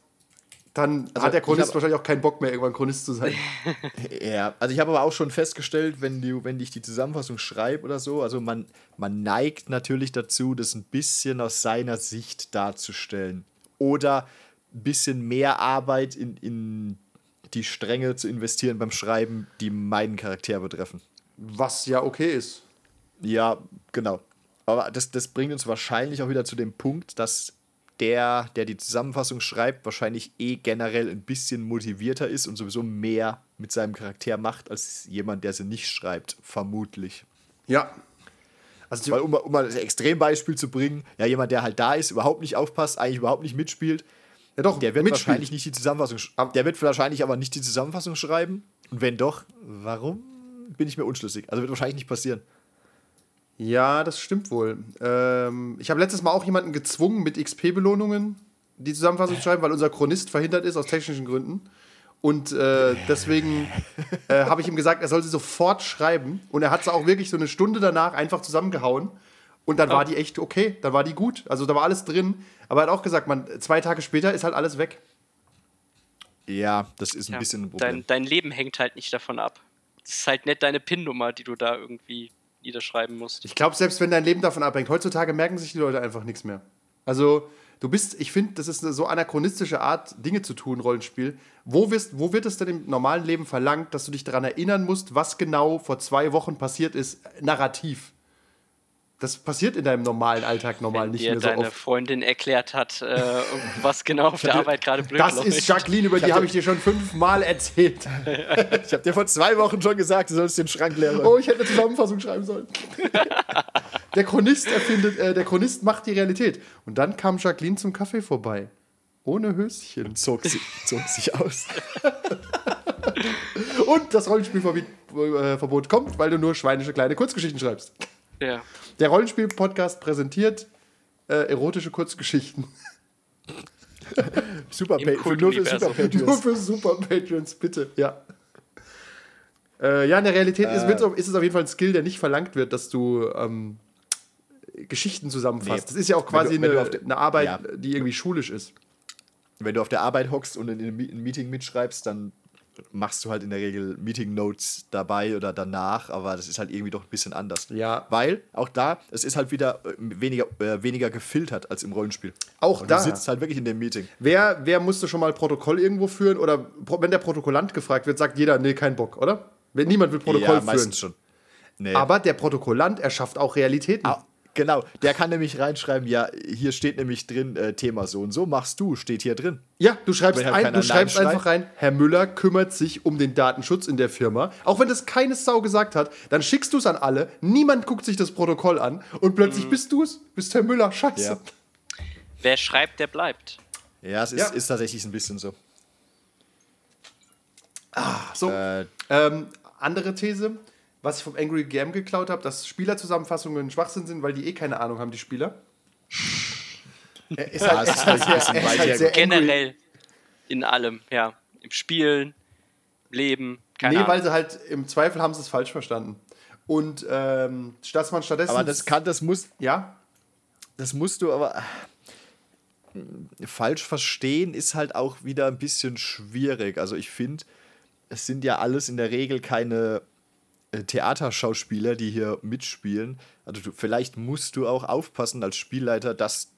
[SPEAKER 3] dann
[SPEAKER 5] Also,
[SPEAKER 3] hat der Chronist
[SPEAKER 5] hab-
[SPEAKER 3] wahrscheinlich auch keinen Bock mehr, irgendwann Chronist zu sein. *laughs*
[SPEAKER 5] Ja, also ich habe aber auch schon festgestellt, wenn, du, wenn ich die Zusammenfassung schreibe oder so, also man, man neigt natürlich dazu, das ein bisschen aus seiner Sicht darzustellen. Oder ein bisschen mehr Arbeit in, in die Stränge zu investieren beim Schreiben, die meinen Charakter betreffen.
[SPEAKER 3] Was ja okay ist.
[SPEAKER 5] Ja, genau. Aber das, das bringt uns wahrscheinlich auch wieder zu dem Punkt, dass der, der die Zusammenfassung schreibt, wahrscheinlich eh generell ein bisschen motivierter ist und sowieso mehr mit seinem Charakter macht, als jemand, der sie nicht schreibt, vermutlich.
[SPEAKER 3] Ja. Also,
[SPEAKER 5] Weil, um, mal- um mal ein Extrembeispiel zu bringen, ja, jemand, der halt da ist, überhaupt nicht aufpasst, eigentlich überhaupt nicht mitspielt,
[SPEAKER 3] ja doch,
[SPEAKER 5] der wird
[SPEAKER 3] mitspielt.
[SPEAKER 5] wahrscheinlich nicht die Zusammenfassung Der wird wahrscheinlich aber nicht die Zusammenfassung schreiben. Und wenn doch, warum? Bin ich mir unschlüssig. Also wird wahrscheinlich nicht passieren.
[SPEAKER 3] Ja, das stimmt wohl. Ähm, ich habe letztes Mal auch jemanden gezwungen, mit XP-Belohnungen die Zusammenfassung zu schreiben, weil unser Chronist verhindert ist aus technischen Gründen. Und äh, deswegen äh, habe ich ihm gesagt, er soll sie sofort schreiben. Und er hat sie auch wirklich so eine Stunde danach einfach zusammengehauen. Und dann war die echt okay, dann war die gut. Also da war alles drin. Aber er hat auch gesagt, man, zwei Tage später ist halt alles weg.
[SPEAKER 5] Ja, das ist ein
[SPEAKER 4] Ja,
[SPEAKER 5] bisschen ein Problem.
[SPEAKER 4] dein, dein Leben hängt halt nicht davon ab. Es ist halt nicht deine PIN-Nummer, die du da irgendwie niederschreiben musst.
[SPEAKER 3] Ich glaube, selbst wenn dein Leben davon abhängt, heutzutage merken sich die Leute einfach nichts mehr. Also, du bist, ich finde, das ist eine so anachronistische Art, Dinge zu tun, Rollenspiel. Wo, wirst, wo wird es denn im normalen Leben verlangt, dass du dich daran erinnern musst, was genau vor zwei Wochen passiert ist, narrativ? Das passiert in deinem normalen Alltag normal
[SPEAKER 4] Wenn
[SPEAKER 3] nicht
[SPEAKER 4] dir
[SPEAKER 3] mehr so
[SPEAKER 4] deine
[SPEAKER 3] oft.
[SPEAKER 4] Freundin erklärt hat, äh, *laughs* was genau auf der Arbeit gerade blöd
[SPEAKER 3] Das
[SPEAKER 4] läuft.
[SPEAKER 3] ist Jacqueline, über die habe ich dir schon fünfmal erzählt.
[SPEAKER 5] Ich habe dir vor zwei Wochen schon gesagt, du sollst den Schrank leeren.
[SPEAKER 3] Oh, ich hätte eine Zusammenfassung schreiben sollen. *laughs* der Chronist erfindet, äh, der Chronist macht die Realität. Und dann kam Jacqueline zum Kaffee vorbei. Ohne Höschen.
[SPEAKER 5] Zog, sie, zog sich aus. *laughs*
[SPEAKER 3] Und das Rollenspielverbot kommt, weil du nur schweinische kleine Kurzgeschichten schreibst.
[SPEAKER 4] Ja.
[SPEAKER 3] Der Rollenspiel-Podcast präsentiert äh, erotische Kurzgeschichten. *laughs*
[SPEAKER 5] Super für, nur für. Super
[SPEAKER 3] Nur
[SPEAKER 5] Patriots.
[SPEAKER 3] für Super Patrons, bitte. Ja. Äh, ja, in der Realität ist, wird's auf- ist es auf jeden Fall ein Skill, der nicht verlangt wird, dass du ähm, Geschichten zusammenfasst.
[SPEAKER 5] Nee.
[SPEAKER 3] Das ist ja auch quasi
[SPEAKER 5] du-
[SPEAKER 3] eine,
[SPEAKER 5] der-
[SPEAKER 3] eine Arbeit,
[SPEAKER 5] Ja.
[SPEAKER 3] die irgendwie schulisch ist.
[SPEAKER 5] Wenn du auf der Arbeit hockst und in einem Me- ein Meeting mitschreibst, dann machst du halt in der Regel Meeting Notes dabei oder danach, aber das ist halt irgendwie doch ein bisschen anders.
[SPEAKER 3] Ja.
[SPEAKER 5] Weil auch da, es ist halt wieder äh, weniger, äh, weniger gefiltert als im Rollenspiel.
[SPEAKER 3] Auch
[SPEAKER 5] Und
[SPEAKER 3] da.
[SPEAKER 5] Du sitzt halt wirklich in dem Meeting.
[SPEAKER 3] Wer, wer musste schon mal Protokoll irgendwo führen? Oder wenn der Protokollant gefragt wird, sagt jeder, nee, kein Bock, oder? Niemand will Protokoll
[SPEAKER 5] ja,
[SPEAKER 3] führen.
[SPEAKER 5] meistens schon. Nee.
[SPEAKER 3] Aber der Protokollant erschafft auch Realitäten.
[SPEAKER 5] Ah, genau, der kann nämlich reinschreiben, ja, hier steht nämlich drin, äh, Thema so und so, machst du, steht hier drin.
[SPEAKER 3] Ja, du schreibst,
[SPEAKER 5] halt
[SPEAKER 3] ein, du schreibst einfach rein, Herr Müller kümmert sich um den Datenschutz in der Firma. Auch wenn das keine Sau gesagt hat, dann schickst du es an alle, niemand guckt sich das Protokoll an und plötzlich bist du es, bist Herr Müller, scheiße.
[SPEAKER 5] Ja.
[SPEAKER 4] Wer schreibt, der bleibt.
[SPEAKER 5] Ja, es ist,
[SPEAKER 3] Ja.
[SPEAKER 5] ist tatsächlich ein bisschen so.
[SPEAKER 3] So,
[SPEAKER 5] Äh,
[SPEAKER 3] ähm, andere These, was ich vom Angry Game geklaut habe, dass Spielerzusammenfassungen Schwachsinn sind, weil die eh keine Ahnung haben, die Spieler. *laughs* Er ist halt, er ist halt sehr, er ist halt sehr angry.
[SPEAKER 4] Generell in allem, ja. Im Spielen, im Leben, keine
[SPEAKER 3] Nee, weil
[SPEAKER 4] Ahnung.
[SPEAKER 3] sie halt im Zweifel haben sie es falsch verstanden. Und ähm, dass man stattdessen.
[SPEAKER 5] aber das kann, das muss,
[SPEAKER 3] Ja,
[SPEAKER 5] das musst du aber äh, falsch verstehen, ist halt auch wieder ein bisschen schwierig. Also ich finde, es sind ja alles in der Regel keine Theaterschauspieler, die hier mitspielen. Also du, vielleicht musst du auch aufpassen als Spielleiter, dass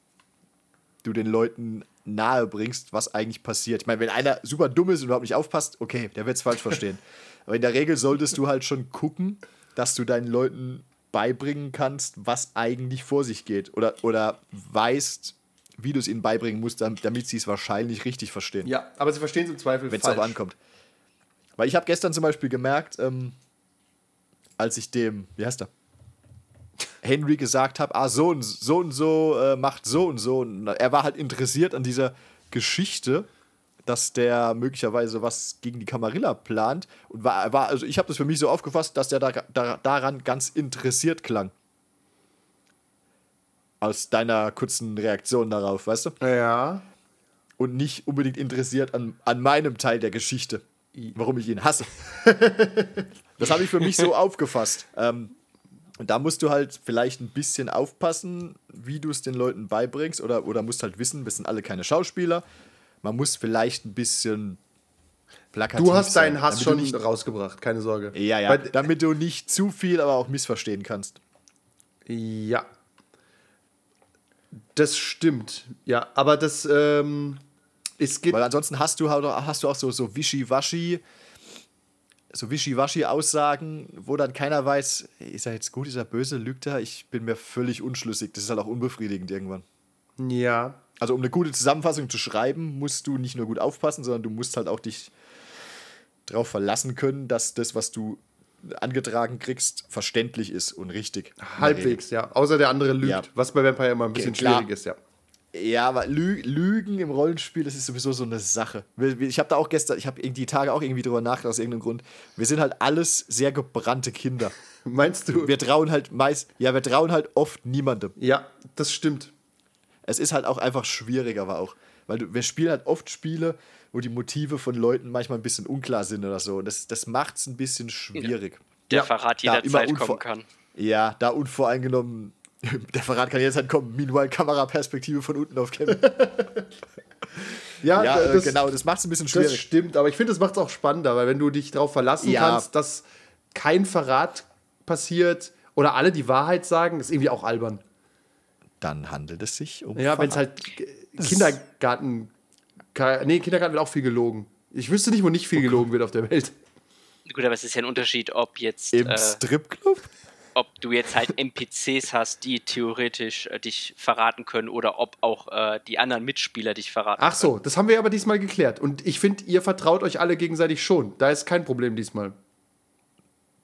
[SPEAKER 5] du den Leuten nahe bringst, was eigentlich passiert. Ich meine, wenn einer super dumm ist und überhaupt nicht aufpasst, okay, der wird es falsch verstehen. *laughs* Aber in der Regel solltest du halt schon gucken, dass du deinen Leuten beibringen kannst, was eigentlich vor sich geht. Oder, oder weißt, wie du es ihnen beibringen musst, dam- damit sie es wahrscheinlich richtig verstehen
[SPEAKER 3] ja, aber sie verstehen es im Zweifel
[SPEAKER 5] wenn es auch ankommt. Weil ich habe gestern zum Beispiel gemerkt, ähm, als ich dem, wie heißt er, Henry gesagt habe, ah, so und so, und so äh, macht so und so. Und er war halt interessiert an dieser Geschichte, dass der möglicherweise was gegen die Camarilla plant. Und war, war also ich habe das für mich so aufgefasst, dass der da, da, daran ganz interessiert klang. Aus deiner kurzen Reaktion darauf, weißt du?
[SPEAKER 3] Ja.
[SPEAKER 5] und nicht unbedingt interessiert an, an meinem Teil der Geschichte, warum ich ihn hasse. *laughs* das habe ich für mich so aufgefasst. Ähm, und da musst du halt vielleicht ein bisschen aufpassen, wie du es den Leuten beibringst, oder, oder musst halt wissen, wir sind alle keine Schauspieler. Man muss vielleicht ein bisschen plakativ
[SPEAKER 3] Du hast
[SPEAKER 5] sein,
[SPEAKER 3] deinen Hass schon
[SPEAKER 5] nicht,
[SPEAKER 3] rausgebracht, keine Sorge.
[SPEAKER 5] Ja, ja,
[SPEAKER 3] Weil,
[SPEAKER 5] damit du nicht zu viel, aber auch missverstehen kannst.
[SPEAKER 3] ja. Das stimmt. Ja, aber das, ähm, es geht.
[SPEAKER 5] Weil ansonsten hast du, halt auch- hast du auch so, so Wischiwaschi, so Wischiwaschi-Aussagen, wo dann keiner weiß, ist er jetzt gut, ist er böse, lügt er? Ich bin mir völlig unschlüssig. Das ist halt auch unbefriedigend irgendwann.
[SPEAKER 3] Ja.
[SPEAKER 5] Also um eine gute Zusammenfassung zu schreiben, musst du nicht nur gut aufpassen, sondern du musst halt auch dich darauf verlassen können, dass das, was du angetragen kriegst, verständlich ist und richtig.
[SPEAKER 3] Halbwegs, ja. Außer der andere lügt,
[SPEAKER 5] Ja.
[SPEAKER 3] was bei Vampire immer ein bisschen
[SPEAKER 5] klar.
[SPEAKER 3] schwierig ist, ja.
[SPEAKER 5] Ja, aber Lü Lügen im Rollenspiel, das ist sowieso so eine Sache. Ich habe da auch gestern, ich habe die Tage auch irgendwie drüber nachgedacht aus irgendeinem Grund. Wir sind halt alles sehr gebrannte Kinder. *laughs*
[SPEAKER 3] Meinst du?
[SPEAKER 5] Wir trauen halt meist, ja, wir trauen halt oft niemandem.
[SPEAKER 3] ja, das stimmt.
[SPEAKER 5] Es ist halt auch einfach schwierig, aber auch. Weil du, wir spielen halt oft Spiele, wo die Motive von Leuten manchmal ein bisschen unklar sind oder so. Und das, das macht es ein bisschen schwierig.
[SPEAKER 4] Der
[SPEAKER 3] Ja,
[SPEAKER 4] Verrat jederzeit kommen kann.
[SPEAKER 5] Ja, da unvoreingenommen. *laughs* Der Verrat kann jetzt halt kommen. Meanwhile, Kameraperspektive von unten auf Kevin. *laughs*
[SPEAKER 3] Ja,
[SPEAKER 5] Ja,
[SPEAKER 3] das,
[SPEAKER 5] genau, das macht es ein bisschen
[SPEAKER 3] das
[SPEAKER 5] schwierig.
[SPEAKER 3] stimmt. Aber ich finde, das macht es auch spannender, weil wenn du dich darauf verlassen
[SPEAKER 5] Ja.
[SPEAKER 3] kannst, dass kein Verrat passiert oder alle die Wahrheit sagen, ist irgendwie auch albern.
[SPEAKER 5] Dann handelt es sich um.
[SPEAKER 3] Ja, wenn es halt Kindergarten. Nee, Kindergarten wird auch viel gelogen. Ich wüsste nicht, wo nicht viel gelogen wird auf der Welt.
[SPEAKER 4] Gut, aber es ist ja ein Unterschied, ob jetzt,
[SPEAKER 5] Im
[SPEAKER 4] äh,
[SPEAKER 5] Stripclub?
[SPEAKER 4] Ob du jetzt halt NPCs hast, die theoretisch äh, dich verraten können oder ob auch äh, die anderen Mitspieler dich verraten
[SPEAKER 3] Ach so, das haben wir aber diesmal geklärt. Und ich finde, ihr vertraut euch alle gegenseitig schon. Da ist kein Problem diesmal.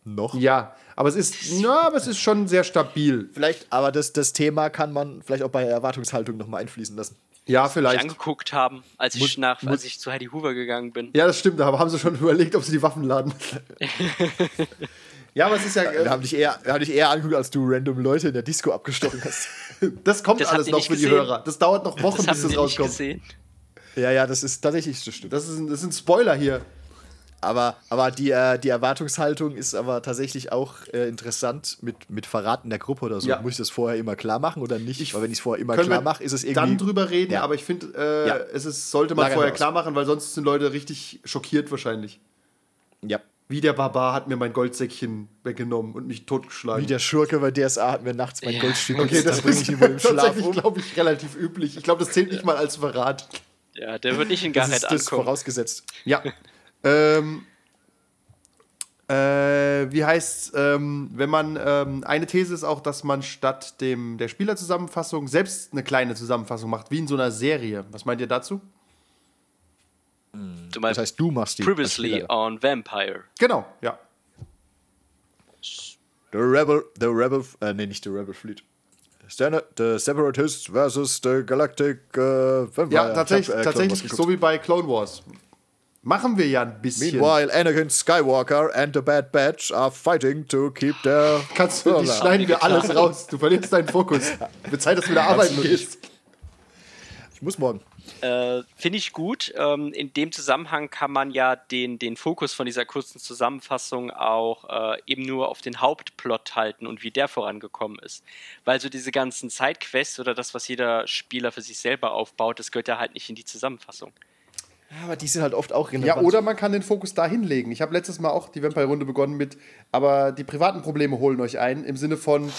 [SPEAKER 5] Noch?
[SPEAKER 3] Ja, aber es ist, na, aber es ist schon sehr stabil.
[SPEAKER 5] Vielleicht, aber das, das Thema kann man vielleicht auch bei Erwartungshaltung nochmal einfließen lassen.
[SPEAKER 3] Ja,
[SPEAKER 4] mich
[SPEAKER 3] vielleicht.
[SPEAKER 4] angeguckt haben, als ich,
[SPEAKER 5] Muss-
[SPEAKER 4] nach,
[SPEAKER 5] muss-
[SPEAKER 4] als ich zu Heidi Hoover gegangen bin.
[SPEAKER 3] Ja, das stimmt, aber haben sie schon *laughs* überlegt, ob sie die Waffen laden. *laughs* ja, aber es ist ja.
[SPEAKER 5] Wir
[SPEAKER 3] Äh,
[SPEAKER 5] haben, dich eher, wir haben dich eher angeguckt, als du random Leute in der Disco abgestochen hast. *laughs*
[SPEAKER 3] das kommt
[SPEAKER 4] Das
[SPEAKER 3] alles noch für die
[SPEAKER 4] gesehen.
[SPEAKER 3] Hörer. Das dauert noch Wochen,
[SPEAKER 4] Das
[SPEAKER 3] bis das
[SPEAKER 4] nicht
[SPEAKER 3] rauskommt.
[SPEAKER 4] gesehen.
[SPEAKER 5] ja, ja, das ist tatsächlich das stimmt.
[SPEAKER 3] Das ist, ein, das ist ein Spoiler hier.
[SPEAKER 5] Aber, aber die, äh, die Erwartungshaltung ist aber tatsächlich auch äh, interessant mit, mit Verraten der Gruppe oder so.
[SPEAKER 3] Ja.
[SPEAKER 5] Muss ich das vorher immer klar machen oder nicht?
[SPEAKER 3] Ich-
[SPEAKER 5] Weil wenn ich es vorher immer klar mache, ist es irgendwie.
[SPEAKER 3] Dann drüber reden,
[SPEAKER 5] Ja.
[SPEAKER 3] aber ich finde, äh,
[SPEAKER 5] Ja.
[SPEAKER 3] es ist, sollte man
[SPEAKER 5] Lagern
[SPEAKER 3] vorher
[SPEAKER 5] wir aus.
[SPEAKER 3] klar machen, weil sonst sind Leute richtig schockiert wahrscheinlich.
[SPEAKER 5] Ja.
[SPEAKER 3] Wie der Barbar hat mir mein Goldsäckchen weggenommen und mich totgeschlagen.
[SPEAKER 5] Wie der Schurke bei DSA hat mir nachts mein Goldstück
[SPEAKER 3] okay, das
[SPEAKER 5] bringe ich wohl im Schlaf
[SPEAKER 3] tatsächlich,
[SPEAKER 5] um.
[SPEAKER 3] glaube ich, relativ üblich. Ich glaube, das zählt nicht mal als Verrat.
[SPEAKER 4] Ja, der wird nicht in
[SPEAKER 5] Das
[SPEAKER 4] Gareth
[SPEAKER 5] ist das
[SPEAKER 4] ankommen.
[SPEAKER 5] vorausgesetzt.
[SPEAKER 3] Ja. ähm, äh, wie heißt ähm, wenn man, ähm, eine These ist auch, dass man statt dem, der Spielerzusammenfassung selbst eine kleine Zusammenfassung macht, wie in so einer Serie. Was meint ihr dazu?
[SPEAKER 4] Du
[SPEAKER 5] Das
[SPEAKER 4] meinst
[SPEAKER 5] heißt, du machst die.
[SPEAKER 4] Previously on Vampire.
[SPEAKER 3] Genau, ja.
[SPEAKER 5] The Rebel, the Rebel, äh, nee, nicht the Rebel Fleet. Standard, the Separatists versus the Galactic äh, Vampire.
[SPEAKER 3] Ja, tatsächlich,
[SPEAKER 5] Ich hab, äh,
[SPEAKER 3] tatsächlich so wie bei Clone Wars. Machen wir ja ein bisschen.
[SPEAKER 5] Meanwhile, Anakin Skywalker and the Bad Batch are fighting to keep their.
[SPEAKER 3] Kannst du, die schneiden wir alles raus. Du verlierst deinen Fokus. Wird Zeit, dass du wieder arbeiten gehst.
[SPEAKER 5] Ich muss morgen.
[SPEAKER 4] Äh, Finde ich gut. Ähm, in dem Zusammenhang kann man ja den, den Fokus von dieser kurzen Zusammenfassung auch äh, eben nur auf den Hauptplot halten und wie der vorangekommen ist. Weil so diese ganzen Sidequests oder das, was jeder Spieler für sich selber aufbaut, das gehört ja halt nicht in die Zusammenfassung.
[SPEAKER 5] Aber die sind halt oft auch relevant.
[SPEAKER 3] Ja, oder man kann den Fokus da hinlegen. Ich habe letztes Mal auch die Vampire-Runde begonnen mit, aber die privaten Probleme holen euch ein, im Sinne von,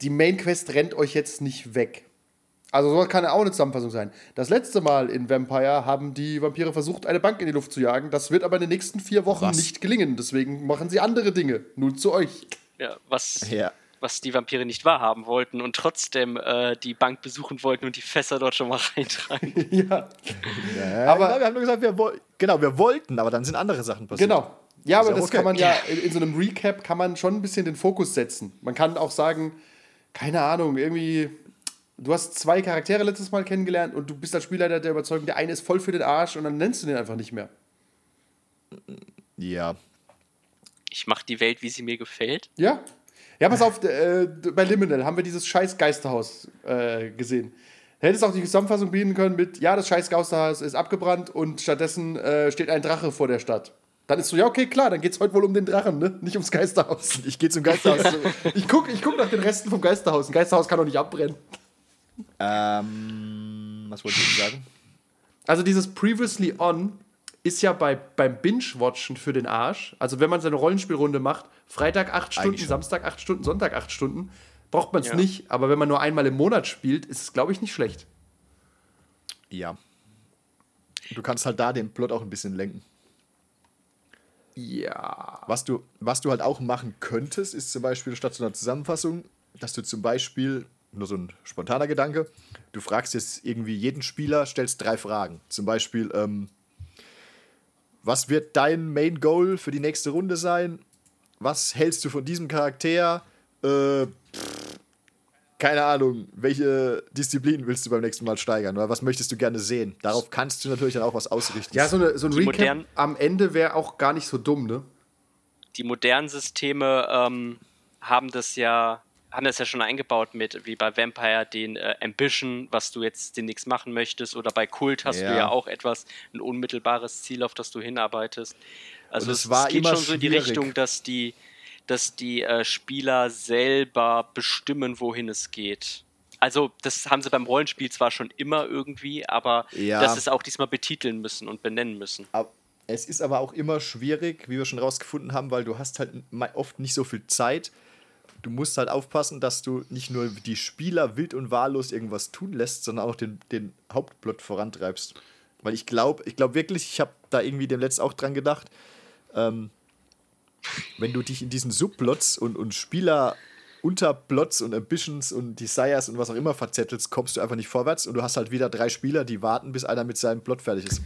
[SPEAKER 3] die Main-Quest rennt euch jetzt nicht weg. Also so kann auch eine Zusammenfassung sein. Das letzte Mal in Vampire haben die Vampire versucht, eine Bank in die Luft zu jagen. Das wird aber in den nächsten vier Wochen
[SPEAKER 5] Was?
[SPEAKER 3] nicht gelingen. Deswegen machen sie andere Dinge. Nun zu euch.
[SPEAKER 4] Ja, was,
[SPEAKER 5] Ja.
[SPEAKER 4] was die Vampire nicht wahrhaben wollten und trotzdem äh, die Bank besuchen wollten und die Fässer dort schon mal *laughs* reintragen. *laughs*
[SPEAKER 3] ja,
[SPEAKER 5] Aber
[SPEAKER 3] Aber-
[SPEAKER 5] wir haben nur gesagt, wir woll- genau, wir wollten, aber dann sind andere Sachen passiert.
[SPEAKER 3] genau. Ja, aber das
[SPEAKER 5] okay.
[SPEAKER 3] kann man ja, in, in so einem Recap kann man schon ein bisschen den Fokus setzen. Man kann auch sagen, keine Ahnung, irgendwie, du hast zwei Charaktere letztes Mal kennengelernt und du bist als Spielleiter der Überzeugung, der eine ist voll für den Arsch und dann nennst du den einfach nicht mehr.
[SPEAKER 5] Ja.
[SPEAKER 4] Ich mache die Welt, wie sie mir gefällt.
[SPEAKER 3] Ja? Ja, pass auf, äh, bei Liminal haben wir dieses scheiß Geisterhaus äh, gesehen. Hättest auch die Zusammenfassung bieten können mit, ja, das scheiß Geisterhaus ist abgebrannt und stattdessen äh, steht ein Drache vor der Stadt. Dann ist so, ja, okay, klar, dann geht's heute wohl um den Drachen, ne? Nicht ums Geisterhaus.
[SPEAKER 5] Ich gehe zum Geisterhaus. *laughs*
[SPEAKER 3] Ich guck, ich guck nach den Resten vom Geisterhaus. Ein Geisterhaus kann doch nicht abbrennen.
[SPEAKER 5] Ähm, was wollte ich sagen?
[SPEAKER 3] Also dieses Previously On ist ja bei, beim Binge-Watchen für den Arsch. Also wenn man seine Rollenspielrunde macht, Freitag 8 Stunden. Samstag 8 Stunden, Sonntag 8 Stunden, braucht man es
[SPEAKER 4] Ja.
[SPEAKER 3] nicht. Aber wenn man nur einmal im Monat spielt, ist es, glaube ich, nicht schlecht.
[SPEAKER 5] Ja. Du kannst halt da den Plot auch ein bisschen lenken.
[SPEAKER 3] Ja.
[SPEAKER 5] Was du, was du halt auch machen könntest, ist zum Beispiel statt so einer Zusammenfassung, dass du zum Beispiel, nur so ein spontaner Gedanke, du fragst jetzt irgendwie jeden Spieler, stellst drei Fragen. Zum Beispiel, ähm, was wird dein Main Goal für die nächste Runde sein? Was hältst du von diesem Charakter? Äh, pff, keine Ahnung, welche Disziplin willst du beim nächsten Mal steigern? Oder was möchtest du gerne sehen? Darauf kannst du natürlich dann auch was ausrichten.
[SPEAKER 3] Ja, so, eine, so ein
[SPEAKER 4] Die
[SPEAKER 3] Recap
[SPEAKER 4] modernen-
[SPEAKER 3] am Ende wäre auch gar nicht so dumm, ne?
[SPEAKER 4] die modernen Systeme ähm, haben das ja haben das ja schon eingebaut mit, wie bei Vampire, den äh, Ambition, was du jetzt demnächst machen möchtest, oder bei Kult hast du
[SPEAKER 5] Ja.
[SPEAKER 4] ja auch etwas, ein unmittelbares Ziel, auf das du hinarbeitest. Also es,
[SPEAKER 5] es
[SPEAKER 4] geht
[SPEAKER 5] immer
[SPEAKER 4] schon so in die. Richtung, dass die, dass die äh, Spieler selber bestimmen, wohin es geht. Also, das haben sie beim Rollenspiel zwar schon immer irgendwie, aber
[SPEAKER 5] Ja.
[SPEAKER 4] dass sie es auch diesmal betiteln müssen und benennen müssen.
[SPEAKER 5] Ab- Es ist aber auch immer schwierig, wie wir schon rausgefunden haben, weil du hast halt oft nicht so viel Zeit. Du musst halt aufpassen, dass du nicht nur die Spieler wild und wahllos irgendwas tun lässt, sondern auch den, den Hauptplot vorantreibst. Weil ich glaube, ich glaube wirklich, ich habe da irgendwie dem Letzt auch dran gedacht, ähm, wenn du dich in diesen Subplots und, und Spieler Unterplots und Ambitions und Desires und was auch immer verzettelst, kommst du einfach nicht vorwärts und du hast halt wieder drei Spieler, die warten, bis einer mit seinem Plot fertig ist.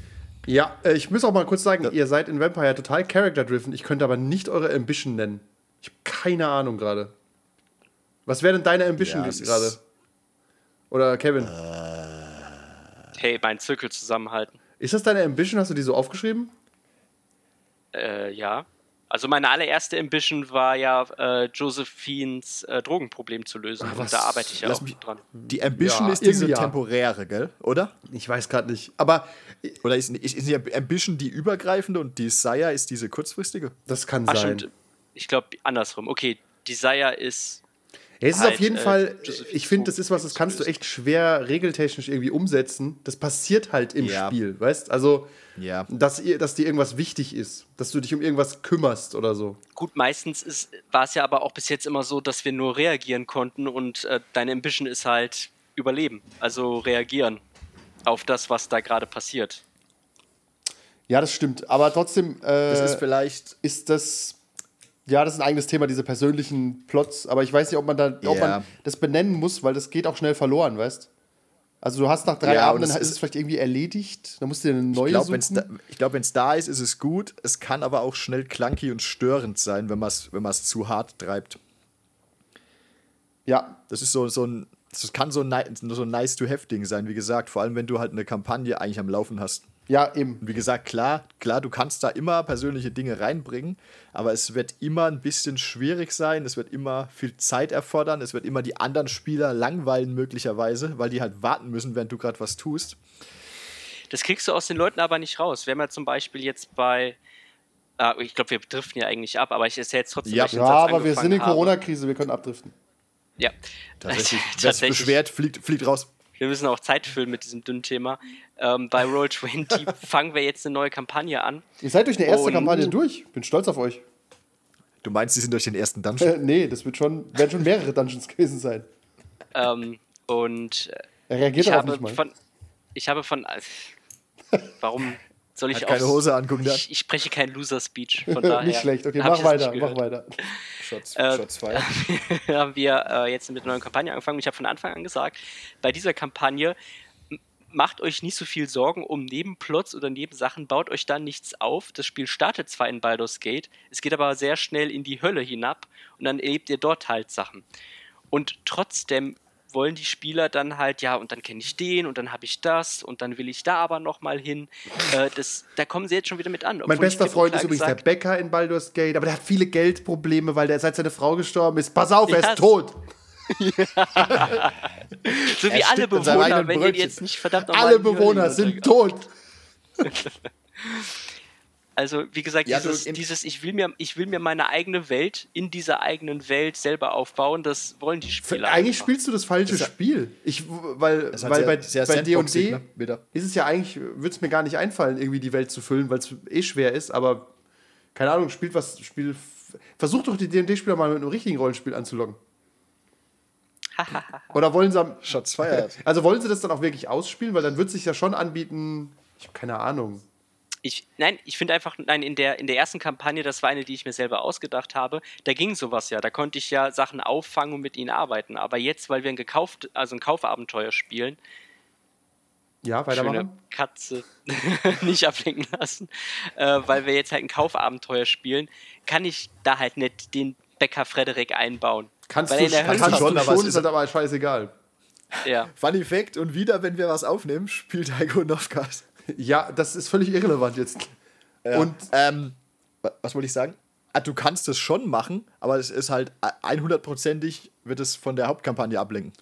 [SPEAKER 3] Ja, äh, ich muss auch mal kurz sagen, ihr seid in Vampire total character-driven. Ich könnte aber nicht eure Ambition nennen. Ich habe keine Ahnung gerade. Was wäre denn deine Ambition
[SPEAKER 5] Ja,
[SPEAKER 3] gerade? Oder Kevin?
[SPEAKER 4] Hey, meinen Zirkel zusammenhalten.
[SPEAKER 3] Ist das deine Ambition? Hast du die so aufgeschrieben?
[SPEAKER 4] Äh, ja. Also meine allererste Ambition war ja, äh, Josephines äh, Drogenproblem zu lösen.
[SPEAKER 3] Was?
[SPEAKER 4] und da arbeite ich ja
[SPEAKER 5] Lass
[SPEAKER 4] auch
[SPEAKER 5] mich-
[SPEAKER 4] dran.
[SPEAKER 5] Die Ambition
[SPEAKER 3] Ja,
[SPEAKER 5] ist diese
[SPEAKER 3] irgendwie ja.
[SPEAKER 5] temporäre, gell? Oder?
[SPEAKER 3] Ich weiß gerade nicht. Aber
[SPEAKER 5] Oder ist, ist, ist die Ambition die übergreifende und Desire ist diese kurzfristige?
[SPEAKER 3] das kann
[SPEAKER 4] Ach,
[SPEAKER 3] sein.
[SPEAKER 4] stimmt. Ich glaube, andersrum. Okay, Desire ist.
[SPEAKER 3] Es ist
[SPEAKER 4] halt,
[SPEAKER 3] auf jeden
[SPEAKER 4] äh,
[SPEAKER 3] Fall, ich finde, das ist was, das kannst du echt schwer regeltechnisch irgendwie umsetzen. Das passiert halt im
[SPEAKER 5] Ja.
[SPEAKER 3] Spiel, weißt? Also,
[SPEAKER 5] Ja.
[SPEAKER 3] dass, ihr, dass dir irgendwas wichtig ist, dass du dich um irgendwas kümmerst oder so.
[SPEAKER 4] Gut, meistens ist, war es ja aber auch bis jetzt immer so, dass wir nur reagieren konnten und äh, deine Ambition ist halt überleben. Also reagieren auf das, was da gerade passiert.
[SPEAKER 3] Ja, das stimmt. Aber trotzdem äh,
[SPEAKER 5] Das ist vielleicht.
[SPEAKER 3] ist das. Ja, das ist ein eigenes Thema, diese persönlichen Plots. Aber ich weiß nicht, ob man da, ob
[SPEAKER 5] Ja.
[SPEAKER 3] man das benennen muss, weil das geht auch schnell verloren, weißt? Also du hast nach drei
[SPEAKER 5] Ja,
[SPEAKER 3] Abenden
[SPEAKER 5] es
[SPEAKER 3] ist es
[SPEAKER 5] ist-
[SPEAKER 3] vielleicht irgendwie erledigt. Da musst du dir eine neue
[SPEAKER 5] Ich glaube, wenn es
[SPEAKER 3] suchen.
[SPEAKER 5] da, ich glaub, wenn's da ist, ist es gut. Es kann aber auch schnell clunky und störend sein, wenn man es wenn man's zu hart treibt.
[SPEAKER 3] ja,
[SPEAKER 5] Das ist so, so ein. Das kann so ein, so ein nice-to-have-Ding sein, wie gesagt. Vor allem, wenn du halt eine Kampagne eigentlich am Laufen hast.
[SPEAKER 3] Ja, eben.
[SPEAKER 5] Und wie gesagt, klar, klar, du kannst da immer persönliche Dinge reinbringen, aber es wird immer ein bisschen schwierig sein, es wird immer viel Zeit erfordern, es wird immer die anderen Spieler langweilen möglicherweise, weil die halt warten müssen, während du gerade was tust.
[SPEAKER 4] Das kriegst du aus den Leuten aber nicht raus. Wenn man zum Beispiel jetzt bei. Ah, ich glaube, wir driften ja eigentlich ab, aber ich erzähle jetzt trotzdem.
[SPEAKER 5] Ja,
[SPEAKER 3] Ja,
[SPEAKER 4] Satz
[SPEAKER 3] aber wir sind in. Corona-Krise, wir können abdriften.
[SPEAKER 4] Ja,
[SPEAKER 5] Tatsächlich, *laughs* wer sich beschwert, fliegt, fliegt raus.
[SPEAKER 4] Wir müssen auch Zeit füllen mit diesem dünnen Thema. Ähm, bei Roll20 *laughs* fangen wir jetzt eine neue Kampagne an.
[SPEAKER 3] Ihr seid durch eine erste
[SPEAKER 4] Und-
[SPEAKER 3] Kampagne durch. Bin stolz auf euch.
[SPEAKER 5] Du meinst, sie sind durch den ersten *laughs* Dungeon?
[SPEAKER 3] Äh, nee, das wird schon, werden schon mehrere Dungeons gewesen sein.
[SPEAKER 4] Ähm, und äh,
[SPEAKER 3] Er reagiert
[SPEAKER 4] ich
[SPEAKER 3] darauf
[SPEAKER 4] habe
[SPEAKER 3] nicht mal.
[SPEAKER 4] von. Ich habe von. Warum *laughs* soll ich
[SPEAKER 5] Hat keine Hose angucken, der.
[SPEAKER 4] Ich, ich spreche kein Loser-Speech. Von *laughs* daher.
[SPEAKER 3] nicht schlecht. Okay, mach weiter, mach weiter.
[SPEAKER 5] Shots,
[SPEAKER 4] Äh,
[SPEAKER 5] Shots fire. *laughs*
[SPEAKER 4] haben wir äh, jetzt mit einer neuen Kampagne angefangen. Ich habe von Anfang an gesagt, bei dieser Kampagne macht euch nicht so viel Sorgen um Nebenplots oder Nebensachen, baut euch da nichts auf. Das Spiel startet zwar in Baldur's Gate, es geht aber sehr schnell in die Hölle hinab und dann erlebt ihr dort halt Sachen. Und trotzdem wollen die Spieler dann halt, ja, und dann kenne ich den und dann habe ich das und dann will ich da aber nochmal hin. Äh, das, da kommen sie jetzt schon wieder mit an.
[SPEAKER 3] Mein bester Freund ist übrigens
[SPEAKER 4] gesagt-
[SPEAKER 3] der Bäcker in Baldur's Gate, aber der hat viele Geldprobleme, weil der seit seine Frau gestorben ist. Pass auf, er
[SPEAKER 4] Ja,
[SPEAKER 3] ist tot. *laughs*
[SPEAKER 4] So wie alle Bewohner, wenn ihr
[SPEAKER 5] Brötchen.
[SPEAKER 4] jetzt nicht verdammt
[SPEAKER 3] Alle Bewohner sind tot. *laughs*
[SPEAKER 4] Also, wie gesagt,
[SPEAKER 5] Ja,
[SPEAKER 4] dieses, dieses ich, will mir, ich will mir meine eigene Welt in dieser eigenen Welt selber aufbauen, das wollen die Spieler.
[SPEAKER 3] Eigentlich
[SPEAKER 4] einfach.
[SPEAKER 3] spielst du das falsche
[SPEAKER 5] Das-
[SPEAKER 3] Spiel. Ich, weil
[SPEAKER 5] Das hat
[SPEAKER 3] weil
[SPEAKER 5] sehr-
[SPEAKER 3] bei,
[SPEAKER 5] sehr
[SPEAKER 3] bei
[SPEAKER 5] Sandboxig,
[SPEAKER 3] D&D
[SPEAKER 5] ne? Wieder.
[SPEAKER 3] ist es ja eigentlich, würde es mir gar nicht einfallen, irgendwie die Welt zu füllen, weil es eh schwer ist, aber keine Ahnung, spielt was, Spiel, versucht doch die D&D-Spieler mal mit einem richtigen Rollenspiel anzulocken. Oder wollen sie, am-
[SPEAKER 5] Shots fired. *laughs*
[SPEAKER 3] also wollen sie das dann auch wirklich ausspielen, weil dann wird sich ja schon anbieten, ich habe keine Ahnung.
[SPEAKER 4] Ich, nein, ich finde einfach, nein, in der, in der ersten Kampagne, das war eine, die ich mir selber ausgedacht habe, da ging sowas ja. Da konnte ich ja Sachen auffangen und mit ihnen arbeiten. Aber jetzt, weil wir ein gekauft, also ein Kaufabenteuer spielen,
[SPEAKER 3] Ja,
[SPEAKER 4] schöne
[SPEAKER 3] weitermachen.
[SPEAKER 4] Katze *laughs* nicht ablenken lassen, äh, weil wir jetzt halt ein Kaufabenteuer spielen, kann ich da halt nicht den Bäcker Frederik einbauen.
[SPEAKER 3] Kannst
[SPEAKER 4] Weil
[SPEAKER 3] du, kannst
[SPEAKER 4] Hölle-
[SPEAKER 3] du
[SPEAKER 5] schon, aber es
[SPEAKER 3] ist
[SPEAKER 5] ist-
[SPEAKER 3] halt aber scheißegal.
[SPEAKER 4] Ja.
[SPEAKER 5] Funny Fact, und wieder, wenn wir was aufnehmen, spielt Heiko Novkas.
[SPEAKER 3] Ja, das ist völlig irrelevant jetzt.
[SPEAKER 5] Ja.
[SPEAKER 3] Und
[SPEAKER 5] ähm, wa- was wollte ich sagen? Ah, Du kannst es schon machen, aber es ist halt 100%ig, wird es von der Hauptkampagne ablenken.